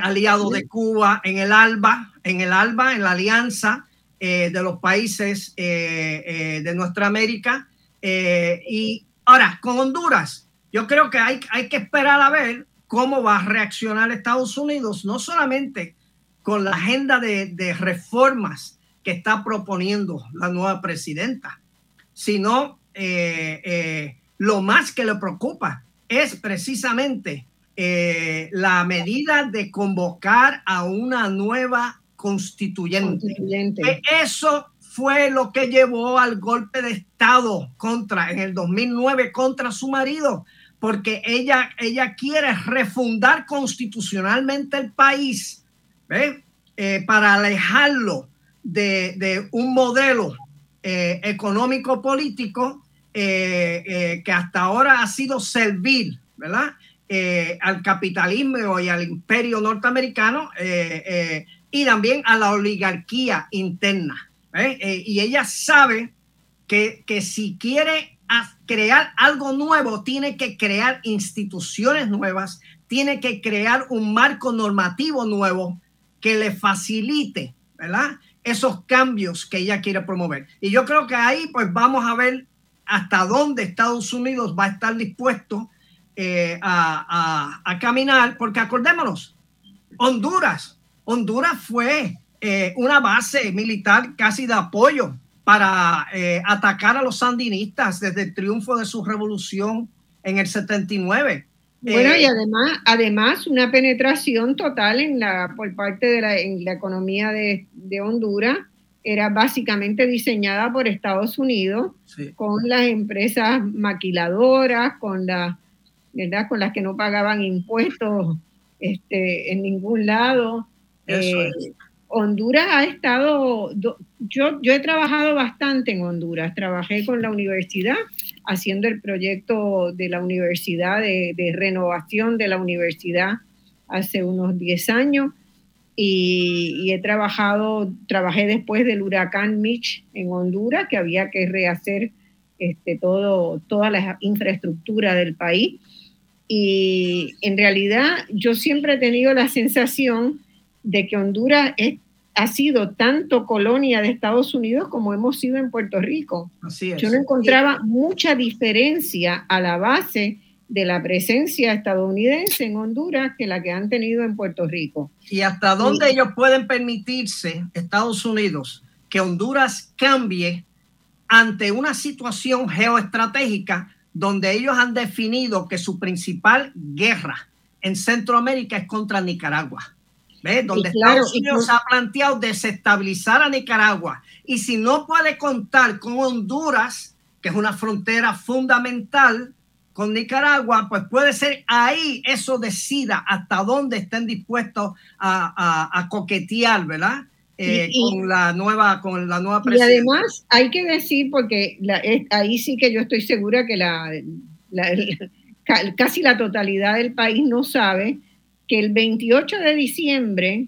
Speaker 3: aliado de Cuba en el ALBA, en el ALBA, en la alianza de los países de nuestra América. y ahora, con Honduras, yo creo que hay, hay que esperar a ver cómo va a reaccionar Estados Unidos, no solamente con la agenda de, de reformas que está proponiendo la nueva presidenta, sino eh, eh, lo más que le preocupa es precisamente eh, la medida de convocar a una nueva constituyente. eso fue lo que llevó al golpe de Estado contra, en el 2009 contra su marido, porque ella, ella quiere refundar constitucionalmente el país para alejarlo de, un modelo eh, económico político eh, eh, que hasta ahora ha sido servil, ¿verdad? al capitalismo y al imperio norteamericano y también a la oligarquía interna. y ella sabe que, que si quiere crear algo nuevo, tiene que crear instituciones nuevas, tiene que crear un marco normativo nuevo que le facilite, ¿verdad? Esos cambios que ella quiere promover. Y yo creo que ahí pues vamos a ver hasta dónde Estados Unidos va a estar dispuesto eh, a, caminar, porque acordémonos, Honduras, Honduras fue eh, una base militar casi de apoyo para eh, atacar a los sandinistas desde el triunfo de su revolución en el 79.
Speaker 1: Bueno, y eh, además, además una penetración total en la, por parte de la, en la economía de, Honduras era básicamente diseñada por Estados Unidos con las empresas maquiladoras, con las, ¿verdad? con las que no pagaban impuestos este, en ningún lado. Eh, Honduras ha estado, yo, yo he trabajado bastante en Honduras, trabajé con la universidad haciendo el proyecto de la universidad, de, renovación de la universidad hace unos 10 años y, he trabajado, trabajé después del huracán Mitch en Honduras, que había que rehacer este, todo, toda la infraestructura del país. Y en realidad yo siempre he tenido la sensación de que Honduras ha sido tanto colonia de Estados Unidos como hemos sido en Puerto Rico.
Speaker 3: Así es.
Speaker 1: Yo no encontraba mucha diferencia a la base de la presencia estadounidense en Honduras que la que han tenido en Puerto Rico.
Speaker 3: ¿Y hasta dónde ellos pueden permitirse, Estados Unidos, que Honduras cambie ante una situación geoestratégica donde ellos han definido que su principal guerra en Centroamérica es contra Nicaragua? ¿Ves? Donde Estados Unidos ha planteado desestabilizar a Nicaragua. Y si no puede contar con Honduras, que es una frontera fundamental, con Nicaragua, pues puede ser ahí eso decida hasta dónde estén dispuestos a, coquetear, ¿verdad? Eh, con la nueva con la nueva
Speaker 1: Y además hay que decir, porque ahí sí que yo estoy segura que la, casi la totalidad del país no sabe que el 28 de diciembre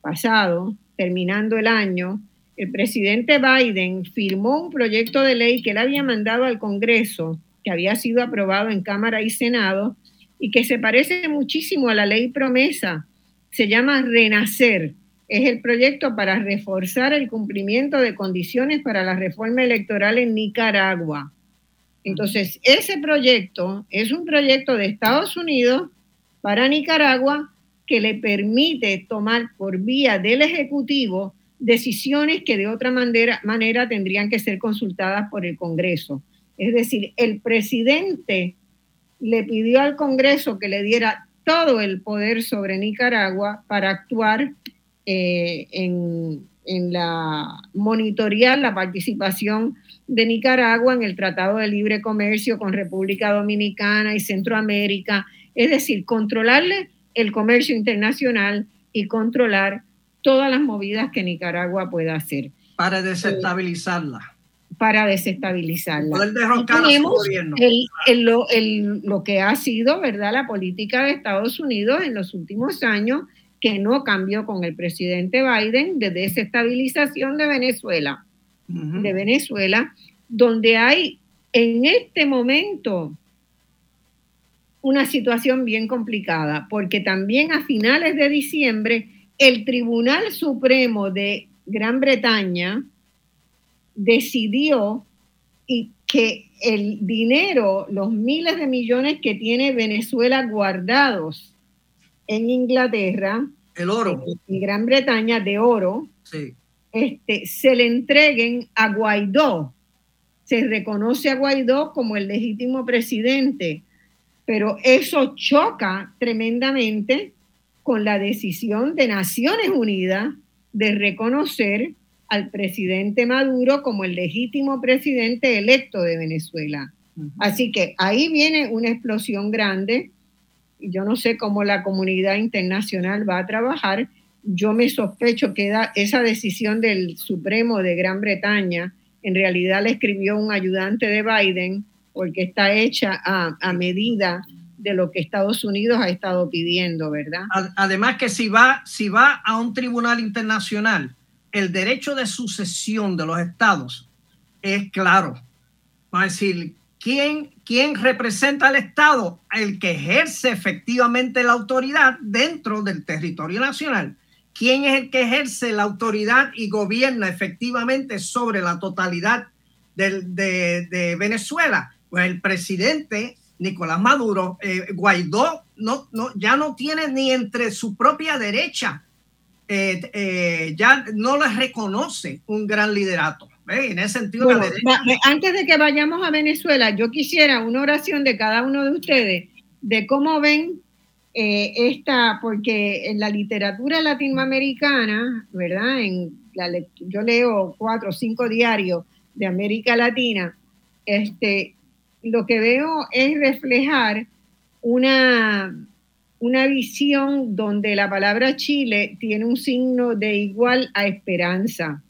Speaker 1: pasado, terminando el año, el presidente Biden firmó un proyecto de ley que él había mandado al Congreso que había sido aprobado en Cámara y Senado y que se parece muchísimo a la ley promesa. Se llama Renacer. Es el proyecto para reforzar el cumplimiento de condiciones para la reforma electoral en Nicaragua. Entonces, ese proyecto es un proyecto de Estados Unidos para Nicaragua que le permite tomar por vía del Ejecutivo decisiones que de otra manera, tendrían que ser consultadas por el Congreso. Es decir, el presidente le pidió al Congreso que le diera todo el poder sobre Nicaragua para actuar eh, en, la monitorear la participación de Nicaragua en el Tratado de Libre Comercio con República Dominicana y Centroamérica, es decir, controlarle el comercio internacional y controlar todas las movidas que Nicaragua pueda hacer.
Speaker 3: Para desestabilizarla
Speaker 1: para desestabilizarla. Tenemos lo, que ha sido, ¿verdad?, la política de Estados Unidos en los últimos años, que no cambió con el presidente Biden, de desestabilización de Venezuela. De Venezuela, donde hay en este momento una situación bien complicada, porque también a finales de diciembre el Tribunal Supremo de Gran Bretaña, decidió y que el dinero, los miles de millones que tiene Venezuela guardados en Inglaterra,
Speaker 3: el oro,
Speaker 1: en Gran Bretaña de oro, este, se le entreguen a Guaidó. Se reconoce a Guaidó como el legítimo presidente, pero eso choca tremendamente con la decisión de Naciones Unidas de reconocer al presidente Maduro como el legítimo presidente electo de Venezuela. Así que ahí viene una explosión grande. Yo no sé cómo la comunidad internacional va a trabajar. Yo me sospecho que esa decisión del Supremo de Gran Bretaña en realidad la escribió un ayudante de Biden porque está hecha a, medida de lo que Estados Unidos ha estado pidiendo, ¿verdad?
Speaker 3: Además que si va, si va a un tribunal internacional, el derecho de sucesión de los estados es claro. Va decir, ¿quién, ¿quién representa al estado? El que ejerce efectivamente la autoridad dentro del territorio nacional. ¿Quién es el que ejerce la autoridad y gobierna efectivamente sobre la totalidad de, Venezuela? Pues el presidente Nicolás Maduro, eh, Guaidó, no, no, ya no tiene ni entre su propia derecha eh, eh, ya no les reconoce un gran liderato. En ese sentido,
Speaker 1: antes de que vayamos a Venezuela, yo quisiera una oración de cada uno de ustedes de cómo ven eh, esta, porque en la literatura latinoamericana, ¿verdad? En la, yo leo cuatro o cinco diarios de América Latina, este, lo que veo es reflejar una una visión donde la palabra Chile tiene un signo de igual a esperanza,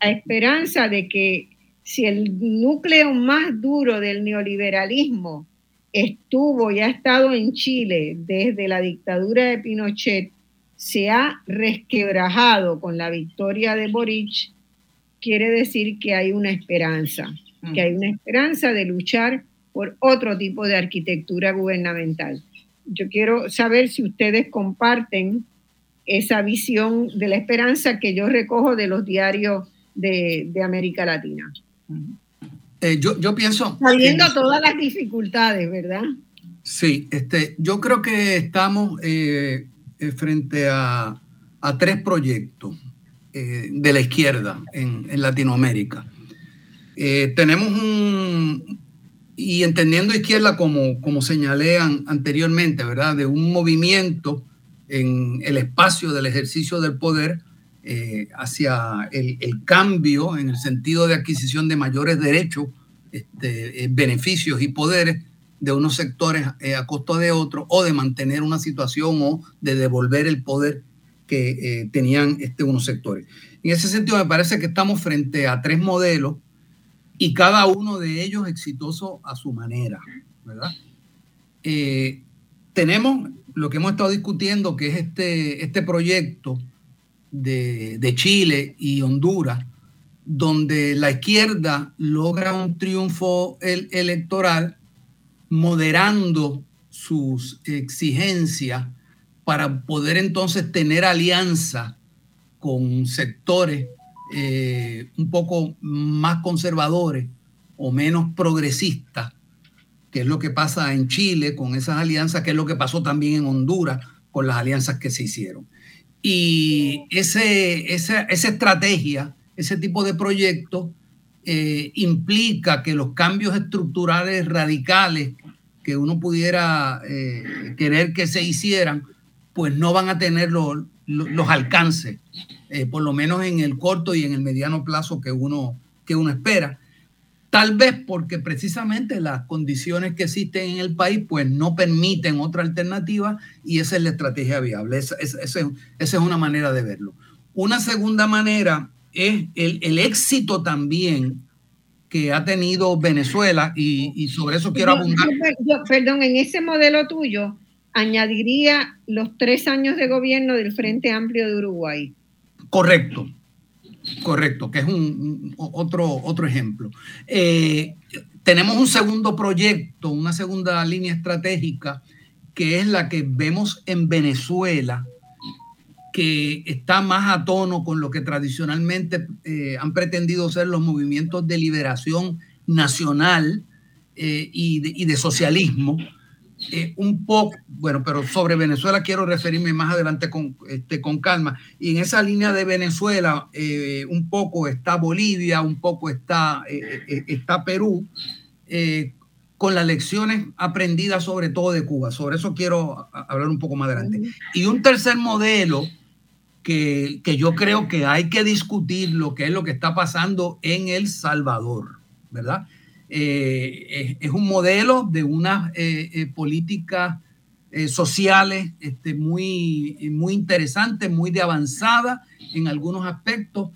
Speaker 1: a esperanza de que si el núcleo más duro del neoliberalismo estuvo y ha estado en Chile desde la dictadura de Pinochet, se ha resquebrajado con la victoria de Boric, quiere decir que hay una esperanza, que hay una esperanza de luchar por otro tipo de arquitectura gubernamental. Yo quiero saber si ustedes comparten esa visión de la esperanza que yo recojo de los diarios de, América Latina.
Speaker 2: Eh, yo, yo, pienso...
Speaker 1: Sabiendo todas las dificultades, ¿verdad?
Speaker 2: Sí, este, yo creo que estamos eh, eh, frente a, tres proyectos de la izquierda en, en Latinoamérica. Tenemos un, y entendiendo izquierda como, como señalé anteriormente, ¿verdad? De un movimiento en el espacio del ejercicio del poder eh, hacia el, cambio en el sentido de adquisición de mayores derechos, este, eh, beneficios y poderes de unos sectores eh, a costo de otros o de mantener una situación o de devolver el poder que tenían este, unos sectores. En ese sentido me parece que estamos frente a tres modelos y cada uno de ellos exitoso a su manera, ¿verdad? tenemos lo que hemos estado discutiendo, que es este, este proyecto de, Chile y Honduras, donde la izquierda logra un triunfo electoral moderando sus exigencias para poder entonces tener alianza con sectores eh, un poco más conservadores o menos progresistas que es lo que pasa en Chile con esas alianzas, que es lo que pasó también en Honduras con las alianzas que se hicieron. Y ese, esa, estrategia, ese tipo de proyecto, eh, implica que los cambios estructurales radicales que uno pudiera eh, querer que se hicieran, pues no van a tener los, alcances, eh, por lo menos en el corto y en el mediano plazo que uno, que uno espera. Tal vez porque precisamente las condiciones que existen en el país pues no permiten otra alternativa y esa es la estrategia viable. Esa, es una manera de verlo. Una segunda manera es el, éxito también que ha tenido Venezuela y, sobre eso quiero abundar.
Speaker 1: perdón, en ese modelo tuyo añadiría los tres años de gobierno del Frente Amplio de Uruguay.
Speaker 2: Correcto, Correcto, que es un, otro, otro ejemplo. Eh, tenemos un segundo proyecto, una segunda línea estratégica, que es la que vemos en Venezuela, que está más a tono con lo que tradicionalmente eh, han pretendido ser los movimientos de liberación nacional eh, y de socialismo, eh, un poco, bueno, pero sobre Venezuela quiero referirme más adelante con, este, con calma. Y en esa línea de Venezuela, eh, un poco está Bolivia, un poco está, eh, está Perú, con las lecciones aprendidas sobre todo de Cuba. Sobre eso quiero hablar un poco más adelante. Y un tercer modelo que, que yo creo que hay que discutir lo que es lo que está pasando en El Salvador, ¿verdad? Eh, es, un modelo de unas eh, eh, políticas sociales este, muy, muy interesantes, muy de avanzada en algunos aspectos,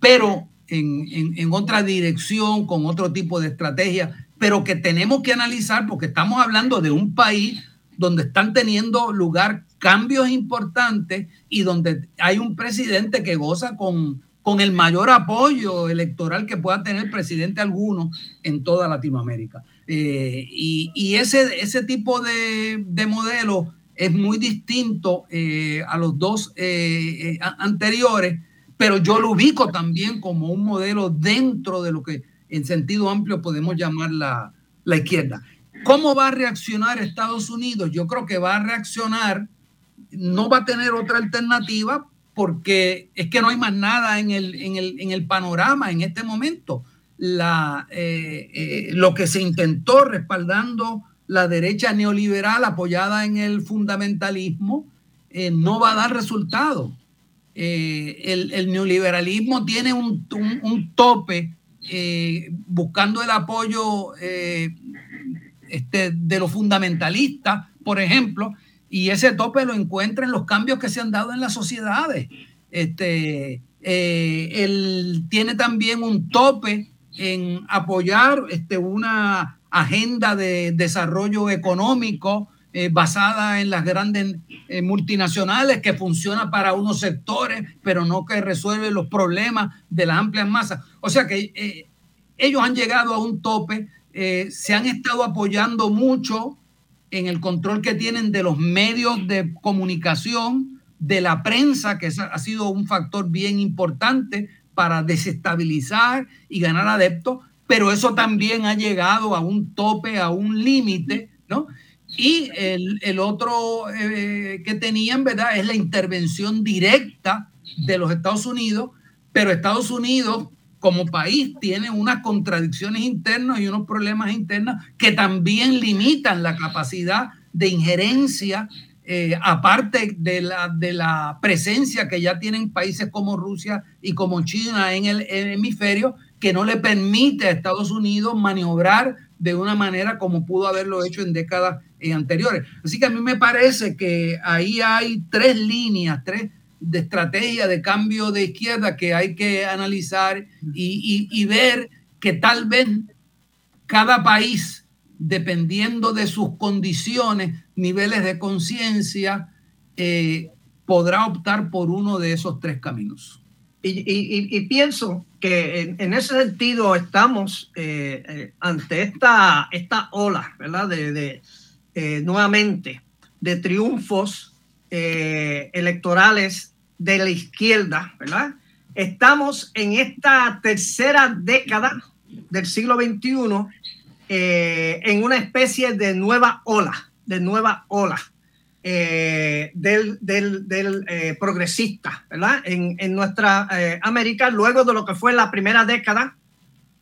Speaker 2: pero en, en, otra dirección, con otro tipo de estrategia, pero que tenemos que analizar porque estamos hablando de un país donde están teniendo lugar cambios importantes y donde hay un presidente que goza con con el mayor apoyo electoral que pueda tener presidente alguno en toda Latinoamérica. Eh, y, ese, ese tipo de, modelo es muy distinto eh, a los dos eh, anteriores, pero yo lo ubico también como un modelo dentro de lo que en sentido amplio podemos llamar la, la izquierda. ¿Cómo va a reaccionar Estados Unidos? Yo creo que va a reaccionar, no va a tener otra alternativa porque es que no hay más nada en el, en el, panorama en este momento. La, eh, eh, lo que se intentó respaldando la derecha neoliberal apoyada en el fundamentalismo eh, no va a dar resultado. El, neoliberalismo tiene un, tope buscando el apoyo este, de los fundamentalistas, por ejemplo, y ese tope lo encuentra en los cambios que se han dado en las sociedades. Este, eh, él tiene también un tope en apoyar este, una agenda de desarrollo económico eh, basada en las grandes eh, multinacionales que funciona para unos sectores, pero no que resuelve los problemas de las amplias masas. O sea que ellos han llegado a un tope, se han estado apoyando mucho en el control que tienen de los medios de comunicación, de la prensa, que ha sido un factor bien importante para desestabilizar y ganar adeptos, pero eso también ha llegado a un tope, a un límite, ¿no? Y el, otro eh, que tenían, ¿verdad? Es la intervención directa de los Estados Unidos, pero Estados Unidos como país tiene unas contradicciones internas y unos problemas internos que también limitan la capacidad de injerencia, eh, aparte de la, de la presencia que ya tienen países como Rusia y como China en el, hemisferio, que no le permite a Estados Unidos maniobrar de una manera como pudo haberlo hecho en décadas eh, anteriores. Así que a mí me parece que ahí hay tres líneas, tres de estrategia de cambio de izquierda que hay que analizar y, ver que tal vez cada país, dependiendo de sus condiciones, niveles de conciencia, eh, podrá optar por uno de esos tres caminos.
Speaker 3: Y, pienso que en, ese sentido estamos eh, ante esta, esta ola, ¿verdad? de, eh, nuevamente de triunfos eh, electorales de la izquierda, ¿verdad? Estamos en esta tercera década del siglo XXI eh, en una especie de nueva ola, de nueva ola del, del, progresista, ¿verdad? En, en nuestra América, luego de lo que fue la primera década,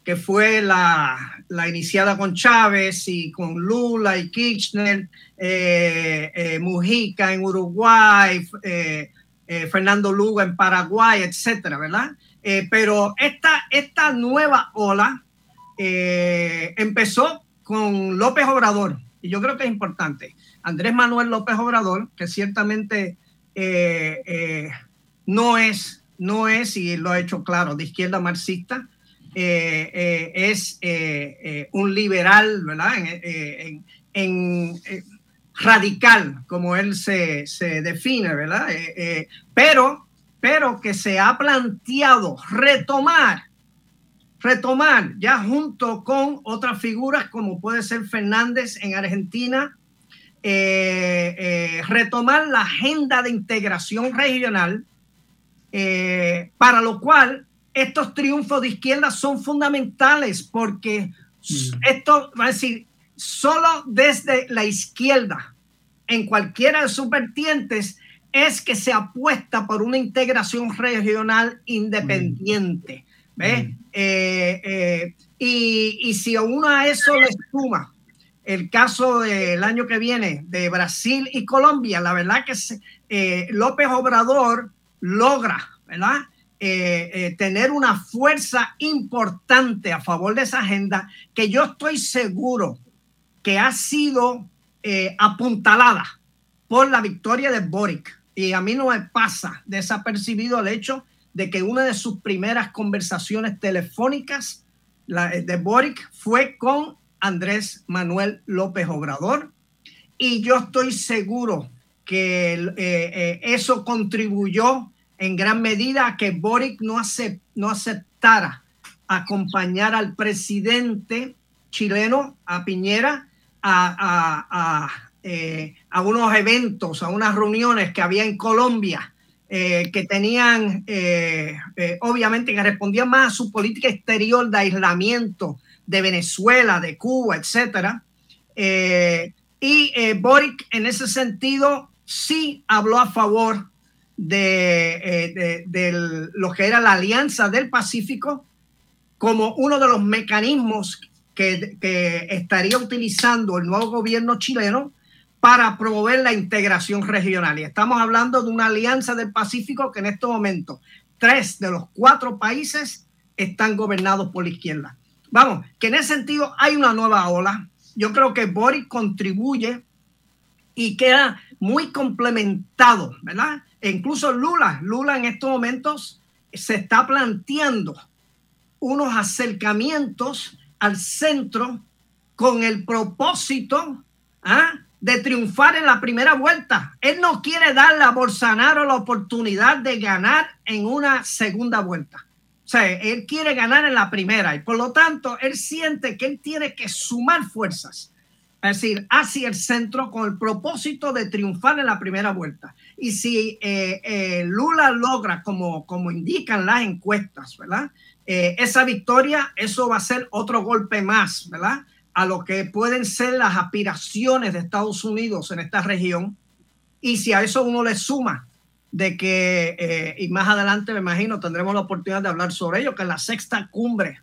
Speaker 3: que fue la, la, iniciada con Chávez y con Lula y Kirchner, eh, eh, Mujica en Uruguay, eh, Fernando Lugo en Paraguay, etcétera, ¿verdad? pero esta, esta nueva ola empezó con López Obrador, y yo creo que es importante. Andrés Manuel López Obrador, que ciertamente no es, no es, y lo ha hecho claro, de izquierda marxista, eh, eh, es eh, un liberal, ¿verdad? En, radical, como él se, define, ¿verdad? pero, pero que se ha planteado retomar, retomar ya junto con otras figuras como puede ser Fernández en Argentina, retomar la agenda de integración regional, para lo cual estos triunfos de izquierda son fundamentales porque mm. esto va a decir, solo desde la izquierda, en cualquiera de sus vertientes, es que se apuesta por una integración regional independiente. Mm. Eh, eh, y, y, si uno a eso le suma el caso del año que viene de Brasil y Colombia, la verdad que eh, López Obrador logra, ¿verdad? Eh, eh, tener una fuerza importante a favor de esa agenda que yo estoy seguro que ha sido eh, apuntalada por la victoria de Boric. Y a mí no me pasa desapercibido el hecho de que una de sus primeras conversaciones telefónicas la, de Boric fue con Andrés Manuel López Obrador. Y yo estoy seguro que eso contribuyó en gran medida que Boric no, no aceptara acompañar al presidente chileno, a Piñera, a, eh, unos eventos, a unas reuniones que había en Colombia, eh, que tenían, eh, obviamente, que respondían más a su política exterior de aislamiento de Venezuela, de Cuba, etcétera. y Boric, en ese sentido, sí habló a favor eh, de, lo que era la Alianza del Pacífico como uno de los mecanismos que, estaría utilizando el nuevo gobierno chileno para promover la integración regional. Y estamos hablando de una alianza del Pacífico que en este momento tres de los cuatro países están gobernados por la izquierda. Vamos, que en ese sentido hay una nueva ola. Yo creo que Boris contribuye y queda muy complementado, ¿verdad? E incluso Lula, Lula en estos momentos se está planteando unos acercamientos al centro con el propósito ¿ah? de triunfar en la primera vuelta. Él no quiere darle a Bolsonaro la oportunidad de ganar en una segunda vuelta. O sea, él quiere ganar en la primera y por lo tanto él siente que él tiene que sumar fuerzas, es decir, hacia el centro con el propósito de triunfar en la primera vuelta. Y si eh, eh, Lula logra, como, como indican las encuestas, ¿verdad? Eh, esa victoria, eso va a ser otro golpe más, ¿verdad? A lo que pueden ser las aspiraciones de Estados Unidos en esta región. Y si a eso uno le suma de que, eh, y más adelante me imagino tendremos la oportunidad de hablar sobre ello, que es la sexta cumbre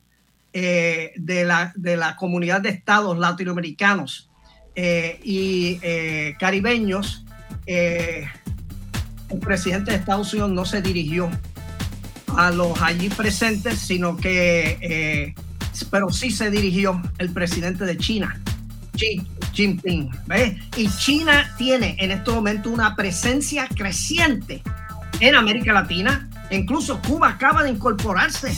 Speaker 3: eh, de, la, de la comunidad de estados latinoamericanos eh, y caribeños, el presidente de Estados Unidos no se dirigió a los allí presentes, sino que, pero sí se dirigió el presidente de China, Xi Jinping. Y China tiene en este momento una presencia creciente en América Latina. Incluso Cuba acaba de incorporarse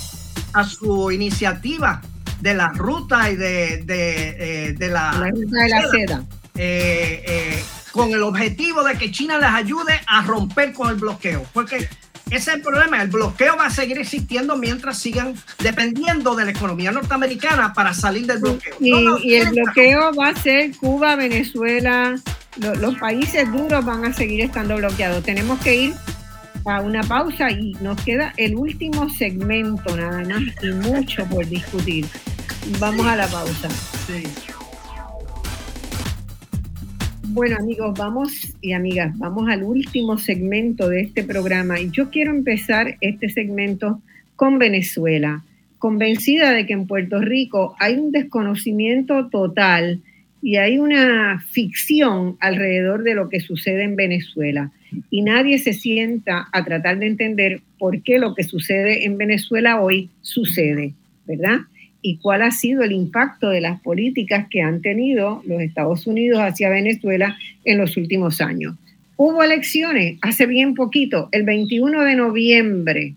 Speaker 3: a su iniciativa de la ruta y de, de, eh, la,
Speaker 1: ruta de la seda.
Speaker 3: Eh, eh, con el objetivo de que China les ayude a romper con el bloqueo. Porque ese es el problema. El bloqueo va a seguir existiendo mientras sigan dependiendo de la economía norteamericana para salir del bloqueo.
Speaker 1: Y, el bloqueo va a ser Cuba, Venezuela, los países duros van a seguir estando bloqueados. Tenemos que ir a una pausa y nos queda el último segmento nada más y mucho por discutir. Vamos a la pausa. Sí. Bueno amigos, vamos y amigas, vamos al último segmento de este programa y yo quiero empezar este segmento con Venezuela, convencida de que en Puerto Rico hay un desconocimiento total y hay una ficción alrededor de lo que sucede en Venezuela y nadie se sienta a tratar de entender por qué lo que sucede en Venezuela hoy sucede, ¿verdad? Y cuál ha sido el impacto de las políticas que han tenido los Estados Unidos hacia Venezuela en los últimos años. Hubo elecciones hace bien poquito, el 21 de noviembre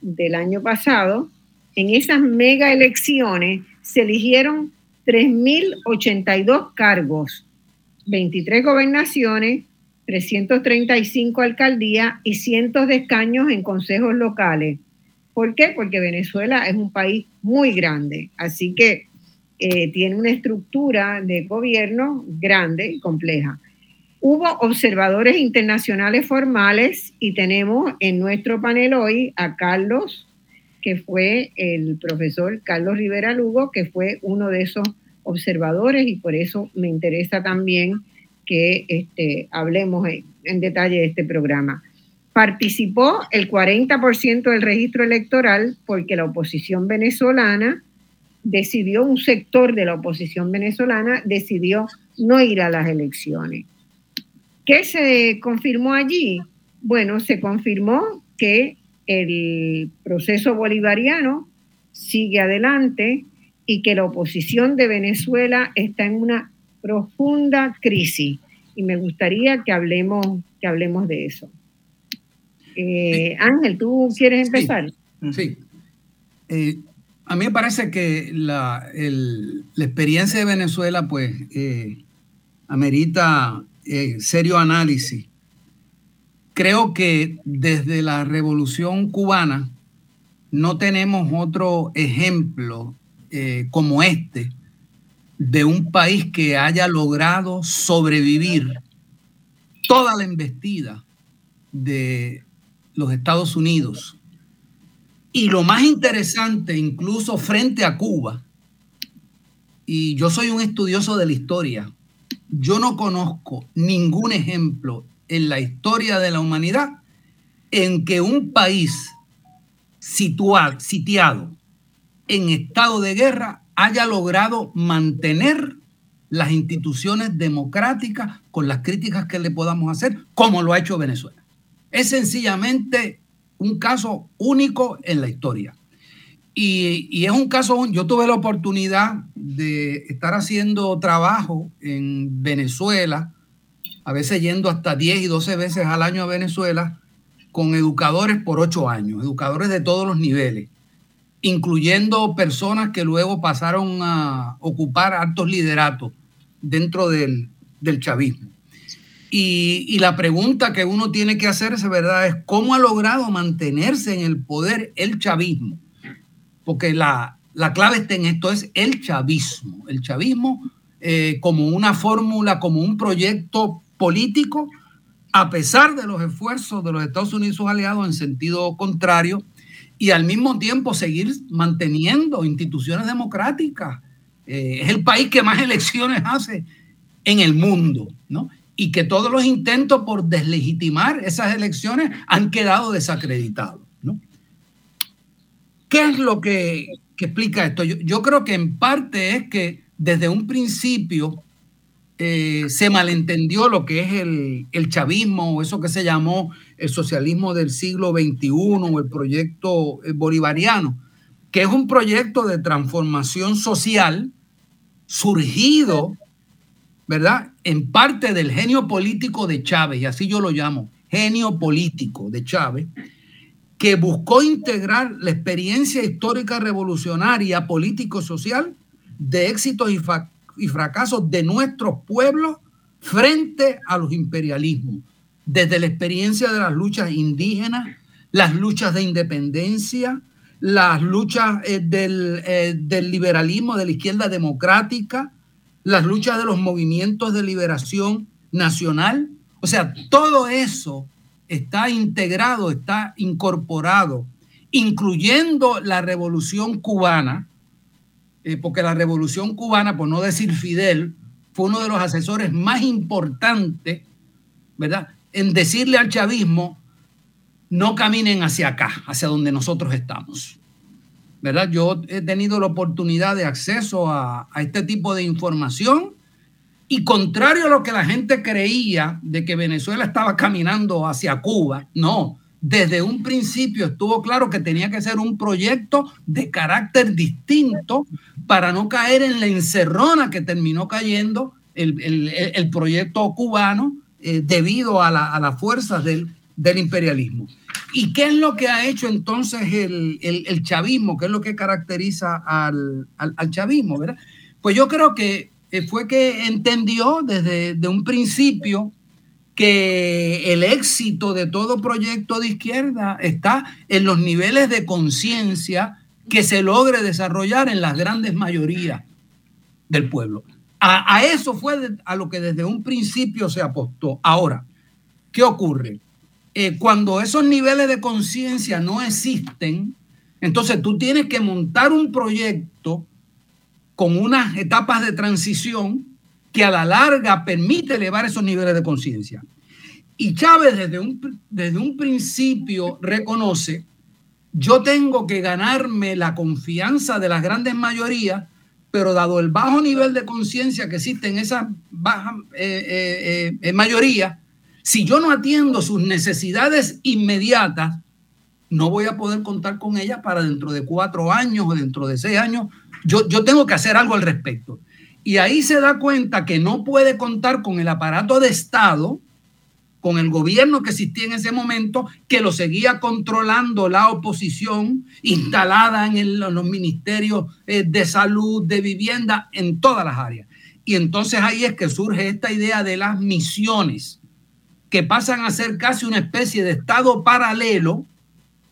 Speaker 1: del año pasado, en esas mega elecciones se eligieron 3.082 cargos, 23 gobernaciones, 335 alcaldías y cientos de escaños en consejos locales. ¿Por qué? Porque Venezuela es un país muy grande, así que eh, tiene una estructura de gobierno grande y compleja. Hubo observadores internacionales formales y tenemos en nuestro panel hoy a Carlos, que fue el profesor Carlos Rivera Lugo, que fue uno de esos observadores y por eso me interesa también que este, hablemos en detalle de este programa participó el 40% del registro electoral porque la oposición venezolana decidió, un sector de la oposición venezolana decidió no ir a las elecciones. ¿Qué se confirmó allí? Bueno, se confirmó que el proceso bolivariano sigue adelante y que la oposición de Venezuela está en una profunda crisis. Y me gustaría que hablemos, que hablemos de eso. Eh, Ángel, ¿tú quieres empezar?
Speaker 2: Sí. Eh, a mí me parece que la, experiencia de Venezuela, pues, eh, amerita serio análisis. Creo que desde la revolución cubana no tenemos otro ejemplo como este de un país que haya logrado sobrevivir toda la embestida de los Estados Unidos. Y lo más interesante, incluso frente a Cuba, y yo soy un estudioso de la historia, yo no conozco ningún ejemplo en la historia de la humanidad en que un país situado, sitiado en estado de guerra haya logrado mantener las instituciones democráticas con las críticas que le podamos hacer, como lo ha hecho Venezuela. Es sencillamente un caso único en la historia. Y, es un caso, yo tuve la oportunidad de estar haciendo trabajo en Venezuela, a veces yendo hasta 10 y 12 veces al año a Venezuela, con educadores por ocho años, educadores de todos los niveles. incluyendo personas que luego pasaron a ocupar altos lideratos dentro del, chavismo. Y, la pregunta que uno tiene que hacerse, ¿verdad?, es cómo ha logrado mantenerse en el poder el chavismo. Porque la, clave está en esto, es el chavismo. El chavismo eh, como una fórmula, como un proyecto político, a pesar de los esfuerzos de los Estados Unidos y sus aliados en sentido contrario, y al mismo tiempo seguir manteniendo instituciones democráticas. Eh, es el país que más elecciones hace en el mundo, ¿no? Y que todos los intentos por deslegitimar esas elecciones han quedado desacreditados, ¿no? ¿Qué es lo que, explica esto? Yo, creo que en parte es que desde un principio eh, se malentendió lo que es el, el chavismo, o eso que se llamó el socialismo del siglo XXI o el proyecto eh, bolivariano, que es un proyecto de transformación social surgido, ¿verdad? En parte del genio político de Chávez, y así yo lo llamo, genio político de Chávez, que buscó integrar la experiencia histórica revolucionaria, político-social, de éxitos y, fracasos de nuestros pueblos frente a los imperialismos desde la experiencia de las luchas indígenas, las luchas de independencia, las luchas eh, eh, del, liberalismo, de la izquierda democrática, las luchas de los movimientos de liberación nacional. O sea, todo eso está integrado, está incorporado, incluyendo la revolución cubana, eh, porque la revolución cubana, por no decir Fidel, fue uno de los asesores más importantes, ¿verdad? en decirle al chavismo, no caminen hacia acá, hacia donde nosotros estamos. ¿Verdad? Yo he tenido la oportunidad de acceso a, este tipo de información y contrario a lo que la gente creía de que Venezuela estaba caminando hacia Cuba, no, desde un principio estuvo claro que tenía que ser un proyecto de carácter distinto para no caer en la encerrona que terminó cayendo el proyecto cubano eh, debido a, las fuerzas del, imperialismo. ¿Y qué es lo que ha hecho entonces el, chavismo? ¿Qué es lo que caracteriza al, chavismo? ¿verdad? Pues yo creo que eh, fue que entendió desde un principio que el éxito de todo proyecto de izquierda está en los niveles de conciencia que se logre desarrollar en las grandes mayorías del pueblo. A, eso fue a lo que desde un principio se apostó. Ahora, ¿qué ocurre? Eh, cuando esos niveles de conciencia no existen, entonces tú tienes que montar un proyecto con unas etapas de transición que a la larga permite elevar esos niveles de conciencia. Y Chávez desde un, desde un principio reconoce, yo tengo que ganarme la confianza de las grandes mayorías pero dado el bajo nivel de conciencia que existe en esa baja eh, eh, eh, mayoría, si yo no atiendo sus necesidades inmediatas, no voy a poder contar con ella para dentro de cuatro años o dentro de seis años. Yo, yo tengo que hacer algo al respecto. Y ahí se da cuenta que no puede contar con el aparato de Estado con el gobierno que existía en ese momento, que lo seguía controlando la oposición, instalada en, los ministerios eh, de salud, de vivienda, en todas las áreas. Y entonces ahí es que surge esta idea de las misiones, que pasan a ser casi una especie de Estado paralelo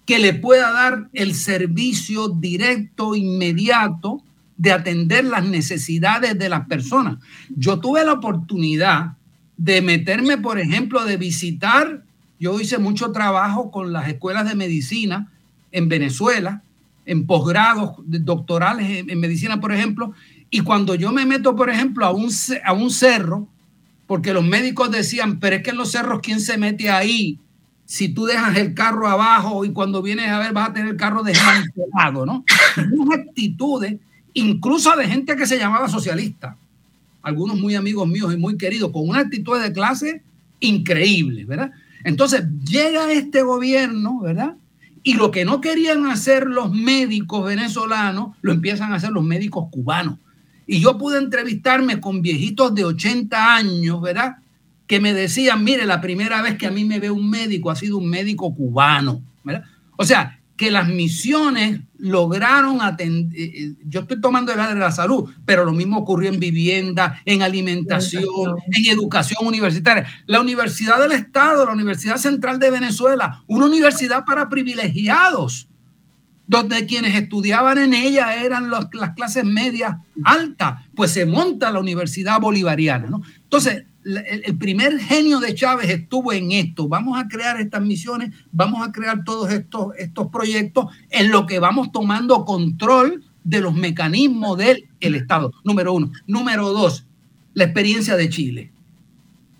Speaker 2: que le pueda dar el servicio directo, inmediato, de atender las necesidades de las personas. Yo tuve la oportunidad de meterme, por ejemplo, de visitar. Yo hice mucho trabajo con las escuelas de medicina en Venezuela, en posgrados doctorales en, medicina, por ejemplo. Y cuando yo me meto, por ejemplo, a un, a un cerro, porque los médicos decían, pero es que en los cerros, ¿quién se mete ahí? Si tú dejas el carro abajo y cuando vienes a ver vas a tener el carro desmantelado, ¿no? Unas actitudes, incluso de gente que se llamaba socialista algunos muy amigos míos y muy queridos, con una actitud de clase increíble, ¿verdad? Entonces llega este gobierno, ¿verdad? Y lo que no querían hacer los médicos venezolanos, lo empiezan a hacer los médicos cubanos. Y yo pude entrevistarme con viejitos de 80 años, ¿verdad? Que me decían, mire, la primera vez que a mí me ve un médico ha sido un médico cubano, ¿verdad? O sea, que las misiones lograron atender, eh, eh, yo estoy tomando el área de la salud, pero lo mismo ocurrió en vivienda, en alimentación, en educación universitaria. La Universidad del Estado, la Universidad Central de Venezuela, una universidad para privilegiados, donde quienes estudiaban en ella eran las clases medias altas, pues se monta la Universidad Bolivariana. ¿no? Entonces, el primer genio de Chávez estuvo en esto. Vamos a crear estas misiones, vamos a crear todos estos, estos proyectos en lo que vamos tomando control de los mecanismos del el Estado. Número uno. Número dos, la experiencia de Chile.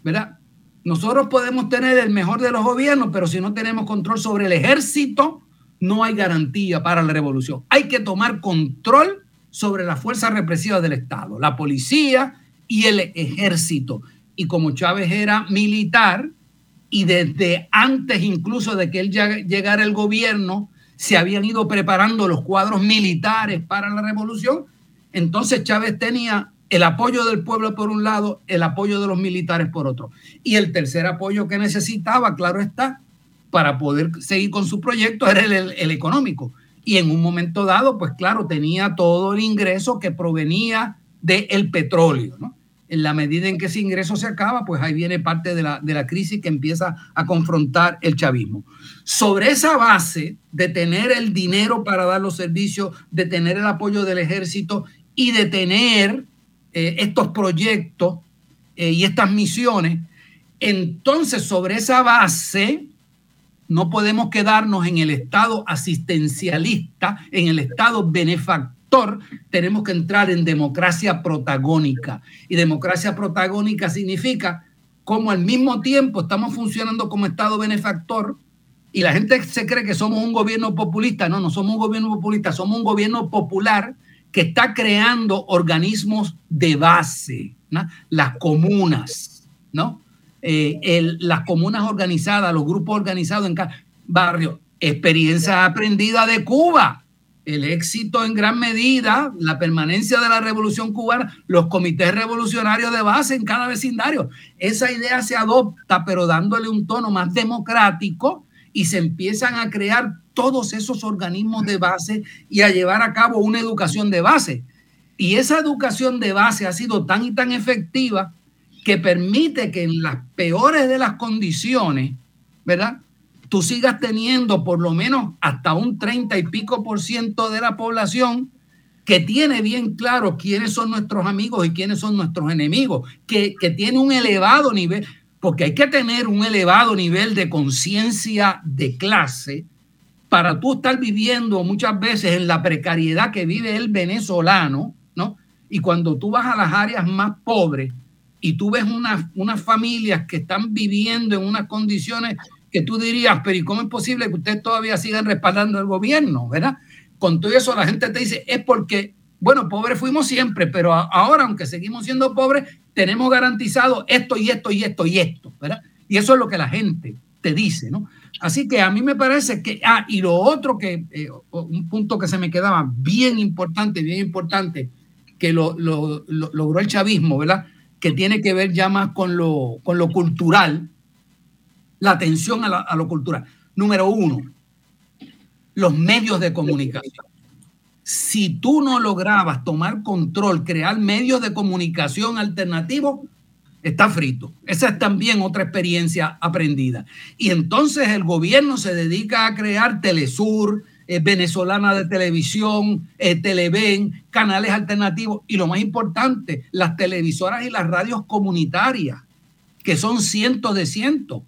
Speaker 2: ¿Verdad? Nosotros podemos tener el mejor de los gobiernos, pero si no tenemos control sobre el ejército, no hay garantía para la revolución. Hay que tomar control sobre las fuerzas represivas del Estado, la policía y el ejército y como Chávez era militar y desde antes incluso de que él llegara al gobierno, se habían ido preparando los cuadros militares para la revolución, entonces Chávez tenía el apoyo del pueblo por un lado, el apoyo de los militares por otro. Y el tercer apoyo que necesitaba, claro está, para poder seguir con su proyecto era el, económico. Y en un momento dado, pues claro, tenía todo el ingreso que provenía del petróleo, ¿no? en la medida en que ese ingreso se acaba, pues ahí viene parte de la, de la crisis que empieza a confrontar el chavismo. Sobre esa base de tener el dinero para dar los servicios, de tener el apoyo del ejército y de tener eh, estos proyectos eh, y estas misiones, entonces sobre esa base no podemos quedarnos en el estado asistencialista, en el estado benefactor tenemos que entrar en democracia protagónica. Y democracia protagónica significa como al mismo tiempo estamos funcionando como Estado benefactor y la gente se cree que somos un gobierno populista. No, no somos un gobierno populista, somos un gobierno popular que está creando organismos de base, las comunas, ¿no? Eh, las comunas organizadas, los grupos organizados en cada barrio. Experiencia aprendida de Cuba el éxito en gran medida, la permanencia de la revolución cubana, los comités revolucionarios de base en cada vecindario. Esa idea se adopta, pero dándole un tono más democrático y se empiezan a crear todos esos organismos de base y a llevar a cabo una educación de base. Y esa educación de base ha sido tan y tan efectiva que permite que en las peores de las condiciones, ¿verdad? tú sigas teniendo por lo menos hasta un 30 y pico por ciento de la población que tiene bien claro quiénes son nuestros amigos y quiénes son nuestros enemigos, que, que tiene un elevado nivel, porque hay que tener un elevado nivel de conciencia de clase para tú estar viviendo muchas veces en la precariedad que vive el venezolano, ¿no? Y cuando tú vas a las áreas más pobres y tú ves unas, unas familias que están viviendo en unas condiciones que tú dirías, pero ¿y cómo es posible que ustedes todavía sigan respaldando el gobierno? ¿Verdad? Con todo eso la gente te dice, es porque, bueno, pobres fuimos siempre, pero ahora, aunque seguimos siendo pobres, tenemos garantizado esto y esto y esto y esto, ¿verdad? Y eso es lo que la gente te dice, ¿no? Así que a mí me parece que, ah, y lo otro que, eh, un punto que se me quedaba bien importante, bien importante, que lo, logró el chavismo, ¿verdad? Que tiene que ver ya más con lo, con lo cultural, la atención a, lo cultural. Número uno, los medios de comunicación. Si tú no lograbas tomar control, crear medios de comunicación alternativos, está frito. Esa es también otra experiencia aprendida. Y entonces el gobierno se dedica a crear Telesur, eh, Venezolana de Televisión, eh, Televen, canales alternativos y lo más importante, las televisoras y las radios comunitarias, que son cientos de cientos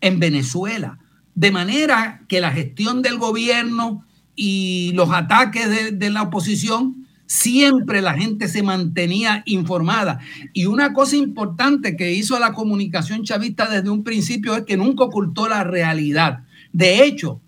Speaker 2: en Venezuela. De manera que la gestión del gobierno y los ataques de, la oposición, siempre la gente se mantenía informada. Y una cosa importante que hizo la comunicación chavista desde un principio es que nunca ocultó la realidad. De hecho,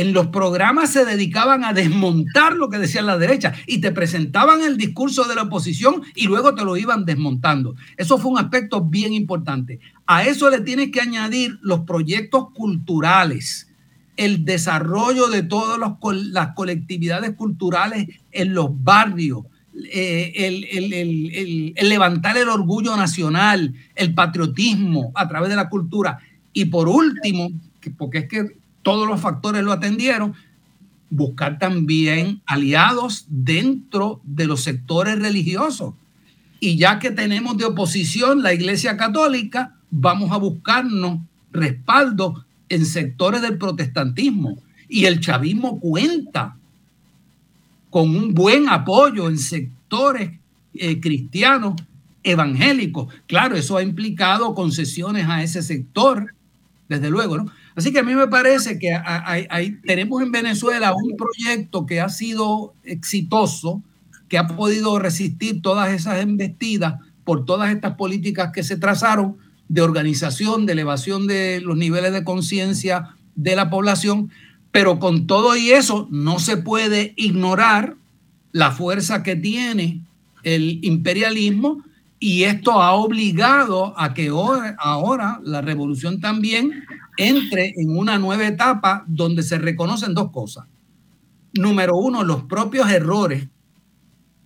Speaker 2: en los programas se dedicaban a desmontar lo que decía la derecha y te presentaban el discurso de la oposición y luego te lo iban desmontando. Eso fue un aspecto bien importante. A eso le tienes que añadir los proyectos culturales, el desarrollo de todas las colectividades culturales en los barrios, eh, el levantar el orgullo nacional, el patriotismo a través de la cultura. Y por último, porque es que todos los factores lo atendieron, buscar también aliados dentro de los sectores religiosos. Y ya que tenemos de oposición la Iglesia Católica, vamos a buscarnos respaldo en sectores del protestantismo. Y el chavismo cuenta con un buen apoyo en sectores eh, cristianos evangélicos. Claro, eso ha implicado concesiones a ese sector, desde luego, ¿no? Así que a mí me parece que tenemos en Venezuela un proyecto que ha sido exitoso, que ha podido resistir todas esas embestidas por todas estas políticas que se trazaron de organización, de elevación de los niveles de conciencia de la población, pero con todo y eso no se puede ignorar la fuerza que tiene el imperialismo y esto ha obligado a que ahora, la revolución también entre en una nueva etapa donde se reconocen dos cosas. Número uno, los propios errores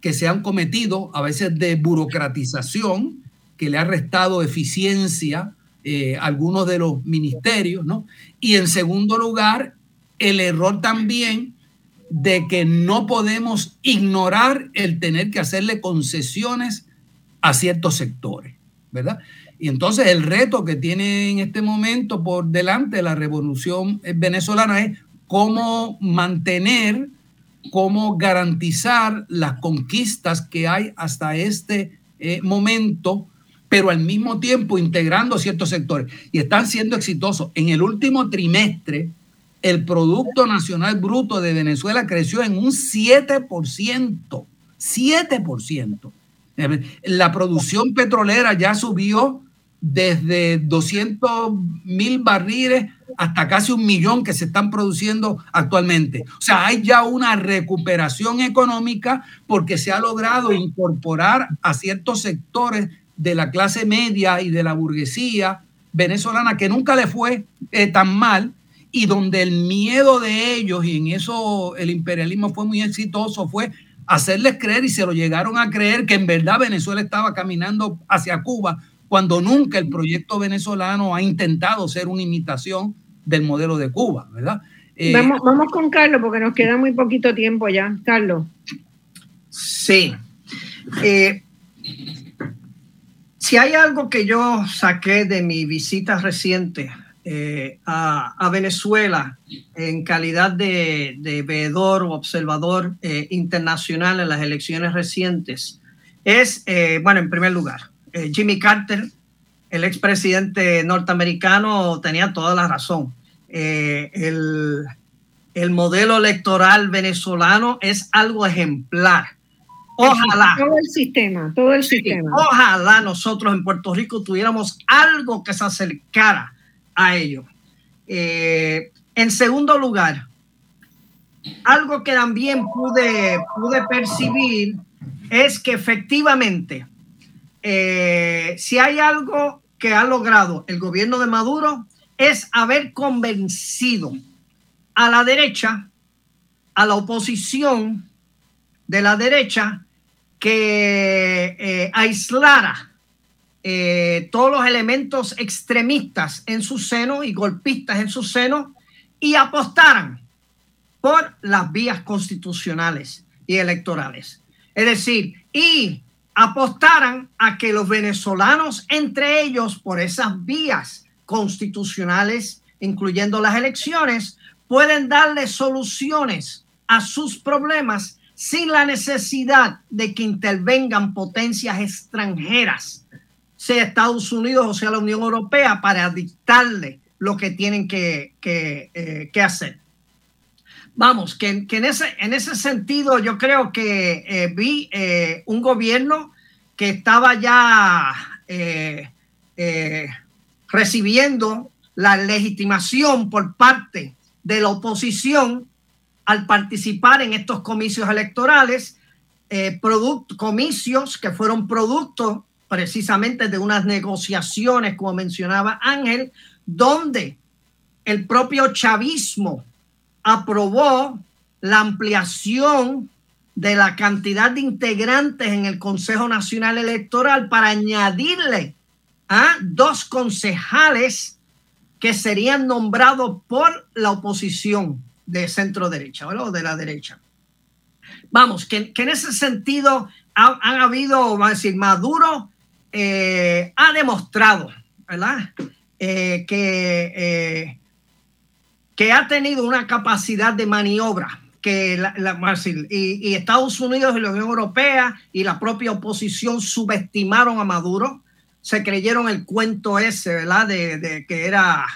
Speaker 2: que se han cometido, a veces de burocratización, que le ha restado eficiencia eh, a algunos de los ministerios, ¿no? Y en segundo lugar, el error también de que no podemos ignorar el tener que hacerle concesiones a ciertos sectores, ¿verdad? Y entonces el reto que tiene en este momento por delante la revolución venezolana es cómo mantener, cómo garantizar las conquistas que hay hasta este eh, momento, pero al mismo tiempo integrando ciertos sectores. Y están siendo exitosos. En el último trimestre, el Producto Nacional Bruto de Venezuela creció en un 7%. 7%. La producción petrolera ya subió desde 200 mil barriles hasta casi un millón que se están produciendo actualmente. O sea, hay ya una recuperación económica porque se ha logrado incorporar a ciertos sectores de la clase media y de la burguesía venezolana que nunca le fue eh, tan mal y donde el miedo de ellos, y en eso el imperialismo fue muy exitoso, fue hacerles creer y se lo llegaron a creer que en verdad Venezuela estaba caminando hacia Cuba cuando nunca el proyecto venezolano ha intentado ser una imitación del modelo de Cuba, ¿verdad?
Speaker 1: Eh, vamos, vamos con Carlos porque nos queda muy poquito tiempo ya. Carlos.
Speaker 3: Sí. Eh, si hay algo que yo saqué de mi visita reciente eh, a, Venezuela en calidad de, veedor o observador eh, internacional en las elecciones recientes es, bueno, en primer lugar, Jimmy Carter, el expresidente norteamericano, tenía toda la razón. El, el, modelo electoral venezolano es algo ejemplar. Ojalá.
Speaker 1: Todo el sistema, todo el sistema.
Speaker 3: Ojalá nosotros en Puerto Rico tuviéramos algo que se acercara a ello. Eh, en segundo lugar, algo que también pude, pude percibir es que efectivamente, eh, si hay algo que ha logrado el gobierno de Maduro, es haber convencido a la derecha, a la oposición de la derecha, que eh, aislara eh, todos los elementos extremistas en su seno y golpistas en su seno y apostaran por las vías constitucionales y electorales. Es decir, y apostaran a que los venezolanos, entre ellos, por esas vías constitucionales, incluyendo las elecciones, pueden darle soluciones a sus problemas sin la necesidad de que intervengan potencias extranjeras sea Estados Unidos o sea la Unión Europea, para dictarle lo que tienen que, eh, hacer. Vamos, que, en, ese, en ese sentido yo creo que eh, vi eh, un gobierno que estaba ya recibiendo la legitimación por parte de la oposición al participar en estos comicios electorales, comicios que fueron producto precisamente de unas negociaciones, como mencionaba Ángel, donde el propio chavismo aprobó la ampliación de la cantidad de integrantes en el Consejo Nacional Electoral para añadirle a dos concejales que serían nombrados por la oposición. de centro derecha o de la derecha. Vamos, que, en ese sentido han habido, vamos a decir, Maduro eh, ha demostrado, ¿verdad? Eh, que, eh, que ha tenido una capacidad de maniobra que la, la y, y, Estados Unidos y la Unión Europea y la propia oposición subestimaron a Maduro, se creyeron el cuento ese, ¿verdad? De, que era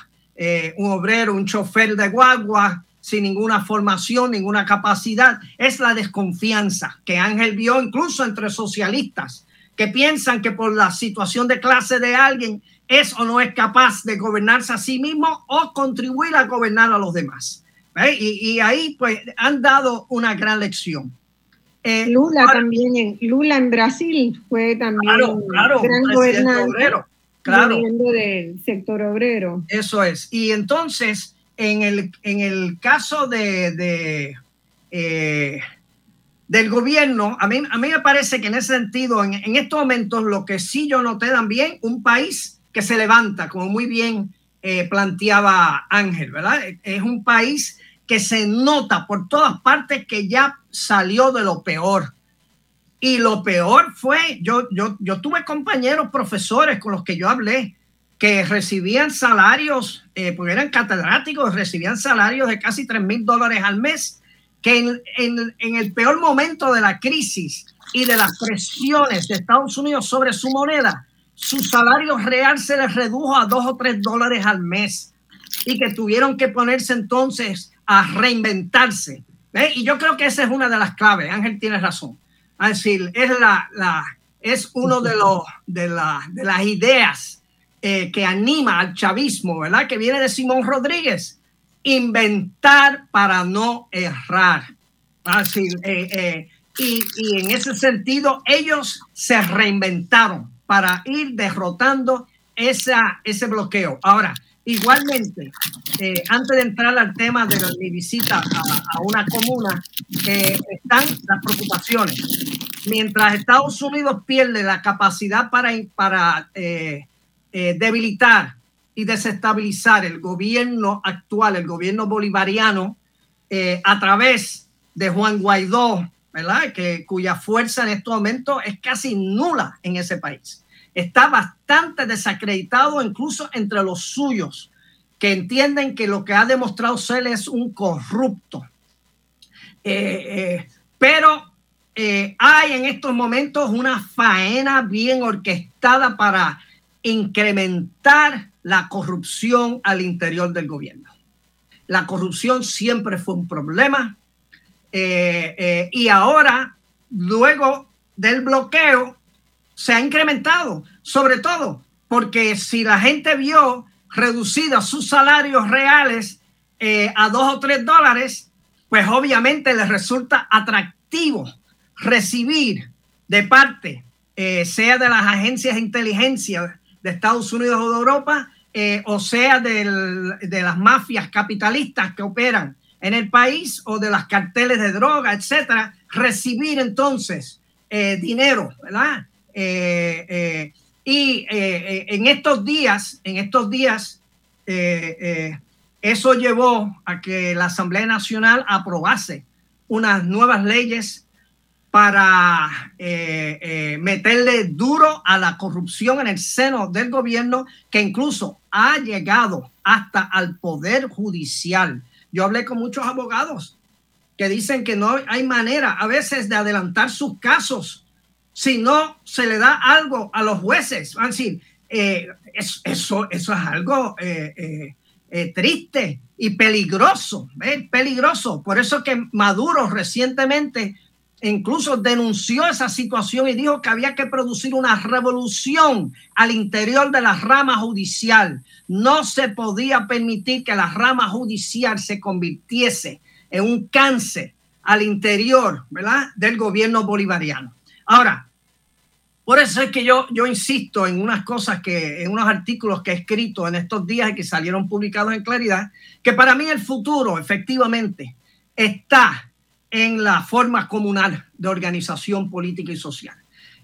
Speaker 3: un obrero, un chofer de guagua, sin ninguna formación, ninguna capacidad. Es la desconfianza que Ángel vio incluso entre socialistas que piensan que por la situación de clase de alguien es o no es capaz de gobernarse a sí mismo o contribuir a gobernar a los demás. Y, ahí pues han dado una gran lección.
Speaker 1: Eh, Lula también, en, Lula en Brasil fue también un gran gobernante claro. del sector obrero.
Speaker 3: Eso es. Y entonces en el, en el caso de, eh, del gobierno, a mí, a mí me parece que en ese sentido, en, estos momentos, lo que sí yo noté también, un país que se levanta, como muy bien eh, planteaba Ángel, ¿verdad? Es un país que se nota por todas partes que ya salió de lo peor. Y lo peor fue, yo, yo, yo tuve compañeros profesores con los que yo hablé, que recibían salarios, eh, porque eran catedráticos, recibían salarios de casi 3 mil dólares al mes, que en, en, en, el peor momento de la crisis y de las presiones de Estados Unidos sobre su moneda, su salario real se les redujo a 2 o 3 dólares al mes y que tuvieron que ponerse entonces a reinventarse. Y yo creo que esa es una de las claves. Ángel tiene razón. Es decir, es, la, es uno de, los, de, la, de las ideas eh, que anima al chavismo, ¿verdad? Que viene de Simón Rodríguez. Inventar para no errar. Así, eh, eh, y, y, en ese sentido, ellos se reinventaron para ir derrotando esa, ese bloqueo. Ahora, igualmente, antes de entrar al tema de mi visita a, una comuna, están las preocupaciones. Mientras Estados Unidos pierde la capacidad para, para eh, debilitar y desestabilizar el gobierno actual, el gobierno bolivariano, eh, a través de Juan Guaidó, Que, cuya fuerza en estos momentos es casi nula en ese país. Está bastante desacreditado incluso entre los suyos, que entienden que lo que ha demostrado ser es un corrupto. Eh, pero hay en estos momentos una faena bien orquestada para incrementar la corrupción al interior del gobierno. La corrupción siempre fue un problema eh, eh, y ahora, luego del bloqueo, se ha incrementado, sobre todo porque si la gente vio reducidos sus salarios reales eh, a dos o tres dólares, pues obviamente les resulta atractivo recibir de parte, sea de las agencias de inteligencia de Estados Unidos o de Europa, o sea de las mafias capitalistas que operan en el país o de las carteles de droga, etcétera, recibir entonces eh, dinero, ¿verdad? Eh, y en estos días, en estos días, eso llevó a que la Asamblea Nacional aprobase unas nuevas leyes para eh, eh, meterle duro a la corrupción en el seno del gobierno que incluso ha llegado hasta al poder judicial. Yo hablé con muchos abogados que dicen que no hay manera a veces de adelantar sus casos si no se le da algo a los jueces. Van a decir, eh, eso, eso, es algo triste y peligroso, peligroso. Por eso que Maduro recientemente incluso denunció esa situación y dijo que había que producir una revolución al interior de la rama judicial. No se podía permitir que la rama judicial se convirtiese en un cáncer al interior ¿verdad? del gobierno bolivariano. Ahora, por eso es que yo, yo insisto en unas cosas que, en unos artículos que he escrito en estos días y que salieron publicados en claridad, que para mí el futuro efectivamente está en la forma comunal de organización política y social.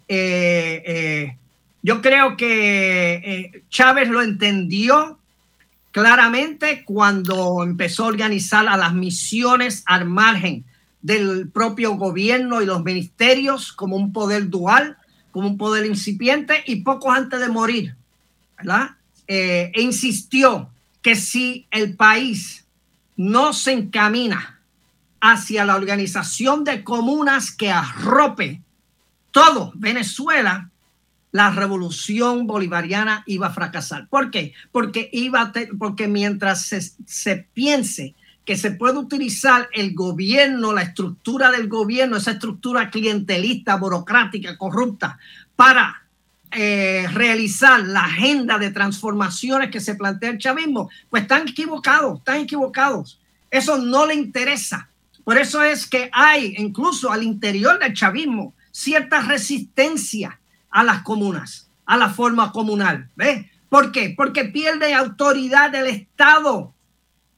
Speaker 3: Eh, eh, yo creo que eh, Chávez lo entendió claramente cuando empezó a organizar a las misiones al margen del propio gobierno y los ministerios como un poder dual, como un poder incipiente y poco antes de morir, ¿verdad? E insistió que si el país no se encamina hacia la organización de comunas que arrope todo Venezuela, la revolución bolivariana iba a fracasar. ¿Por qué? Porque, iba porque mientras se, se, piense que se puede utilizar el gobierno, la estructura del gobierno, esa estructura clientelista, burocrática, corrupta, para eh, realizar la agenda de transformaciones que se plantea el chavismo, pues están equivocados, están equivocados. Eso no le interesa. Por eso es que hay incluso al interior del chavismo cierta resistencia a las comunas, a la forma comunal. ¿Ves? ¿Por qué? Porque pierde autoridad del Estado,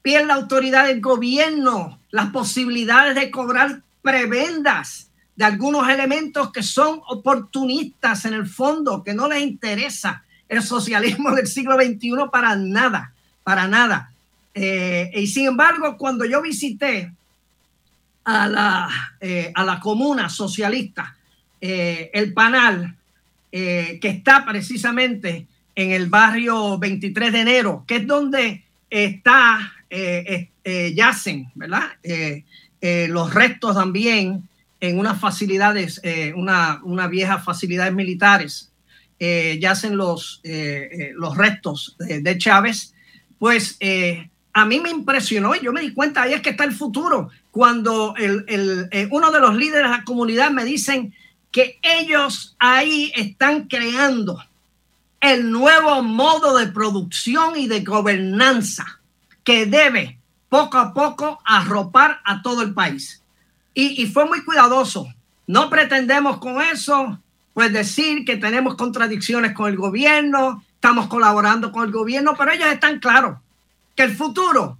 Speaker 3: pierde autoridad del gobierno, las posibilidades de cobrar prebendas de algunos elementos que son oportunistas en el fondo, que no les interesa el socialismo del siglo XXI para nada, para nada. Eh, y sin embargo, cuando yo visité a la, eh, a la comuna socialista, eh, el Panal, eh, que está precisamente en el barrio 23 de enero, que es donde está, yacen, ¿verdad? los restos también en unas facilidades, una, una viejas facilidades militares, yacen los, los restos de, Chávez, pues a mí me impresionó y yo me di cuenta, ahí es que está el futuro. Cuando el, el, uno de los líderes de la comunidad me dicen, que ellos ahí están creando el nuevo modo de producción y de gobernanza que debe poco a poco arropar a todo el país. Y, fue muy cuidadoso. No pretendemos con eso, pues decir que tenemos contradicciones con el gobierno, estamos colaborando con el gobierno, pero ellos están claros que el futuro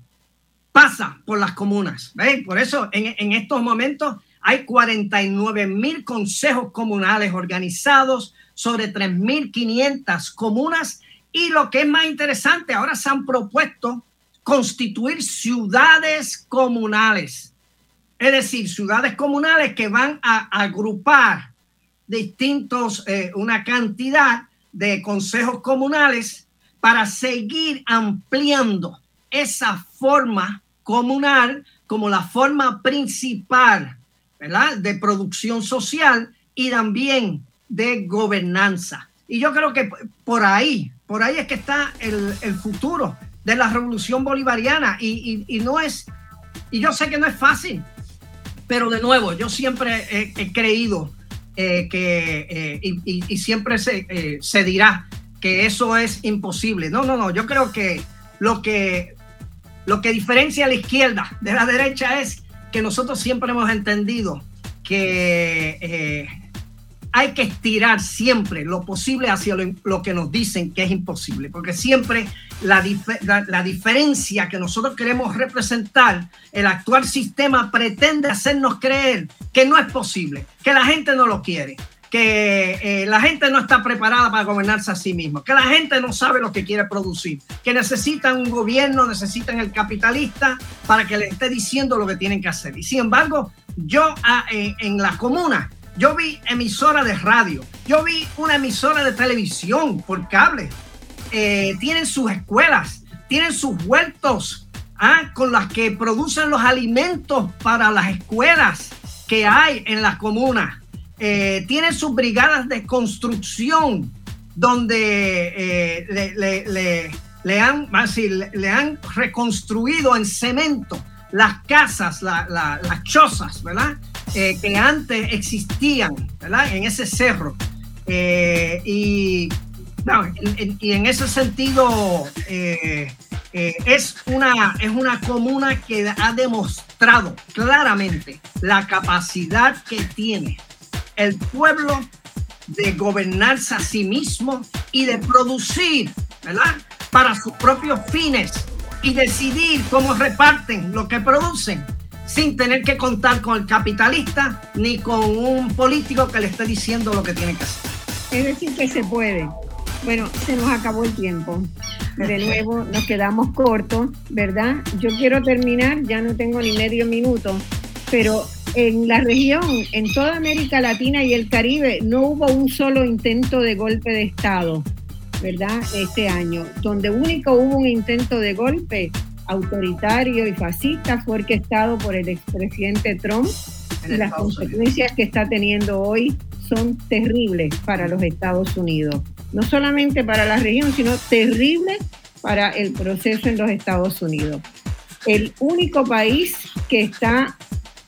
Speaker 3: pasa por las comunas. ¿veis? Por eso en, en estos momentos hay 49 mil consejos comunales organizados sobre 3.500 comunas y lo que es más interesante, ahora se han propuesto constituir ciudades comunales. Es decir, ciudades comunales que van a agrupar distintos, eh, una cantidad de consejos comunales para seguir ampliando esa forma comunal como la forma principal de producción social y también de gobernanza. Y yo creo que por ahí, por ahí es que está el, futuro de la revolución bolivariana. Y, no es, y yo sé que no es fácil, pero de nuevo, yo siempre he, creído eh, que, eh, y, siempre se, eh, se dirá que eso es imposible. No, no, no, yo creo que lo que, lo que diferencia a la izquierda de la derecha es que nosotros siempre hemos entendido que eh, hay que estirar siempre lo posible hacia lo, que nos dicen que es imposible, porque siempre la, la, diferencia que nosotros queremos representar, el actual sistema pretende hacernos creer que no es posible, que la gente no lo quiere, que eh, la gente no está preparada para gobernarse a sí misma, que la gente no sabe lo que quiere producir, que necesitan un gobierno, necesitan el capitalista para que le esté diciendo lo que tienen que hacer. Y sin embargo, yo ah, en la comuna, yo vi emisora de radio, yo vi una emisora de televisión por cable, eh, tienen sus escuelas, tienen sus huertos ah, con las que producen los alimentos para las escuelas que hay en la comuna eh, tiene sus brigadas de construcción donde eh, le, han, le, han reconstruido en cemento las casas, las chozas, ¿verdad? Eh, que antes existían, ¿verdad? En ese cerro. y, y, en ese sentido es, una, es una comuna que ha demostrado claramente la capacidad que tiene el pueblo de gobernarse a sí mismo y de producir, ¿verdad? Para sus propios fines y decidir cómo reparten lo que producen sin tener que contar con el capitalista ni con un político que le esté diciendo lo que tiene que hacer.
Speaker 1: Es decir, que se puede. Bueno, se nos acabó el tiempo. de nuevo nos quedamos cortos, ¿verdad? Yo quiero terminar, ya no tengo ni medio minuto, pero en la región, en toda América Latina y el Caribe, no hubo un solo intento de golpe de Estado, ¿verdad? Este año. Donde único hubo un intento de golpe autoritario y fascista fue el que estado por el expresidente Trump. Y las consecuencias que está teniendo hoy son terribles para los Estados Unidos. No solamente para la región, sino terribles para el proceso en los Estados Unidos. El único país que está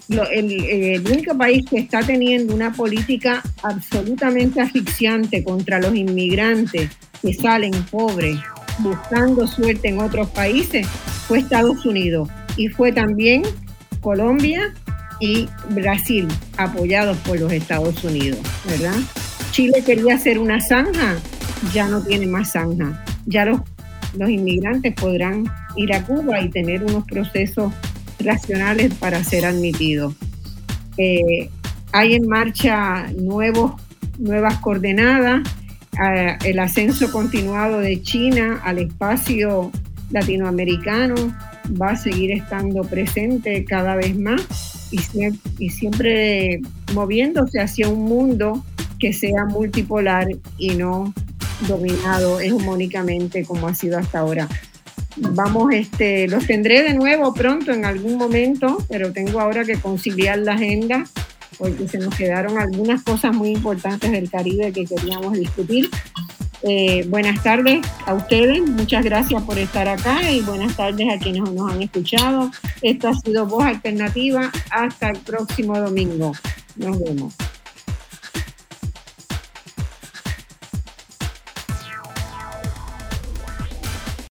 Speaker 1: el, único país que está teniendo una política absolutamente asfixiante contra los inmigrantes que salen pobres, buscando suerte en otros países, fue Estados Unidos y fue también Colombia y Brasil, apoyados por los Estados Unidos, ¿verdad? Chile quería hacer una zanja, ya no tiene más zanja. Ya los, los inmigrantes podrán ir a Cuba y tener unos procesos racionales para ser admitidos. Eh, hay en marcha nuevos, nuevas coordenadas, el ascenso continuado de China al espacio latinoamericano va a seguir estando presente cada vez más y, y siempre moviéndose hacia un mundo que sea multipolar y no dominado hegemónicamente como ha sido hasta ahora vamos, este, los tendré de nuevo pronto en algún momento, pero tengo ahora que conciliar la agenda porque se nos quedaron algunas cosas muy importantes del Caribe que queríamos discutir. Eh, buenas tardes a ustedes, muchas gracias por estar acá y buenas tardes a quienes nos han escuchado. Esto ha sido Voz Alternativa. Hasta el próximo domingo. Nos vemos.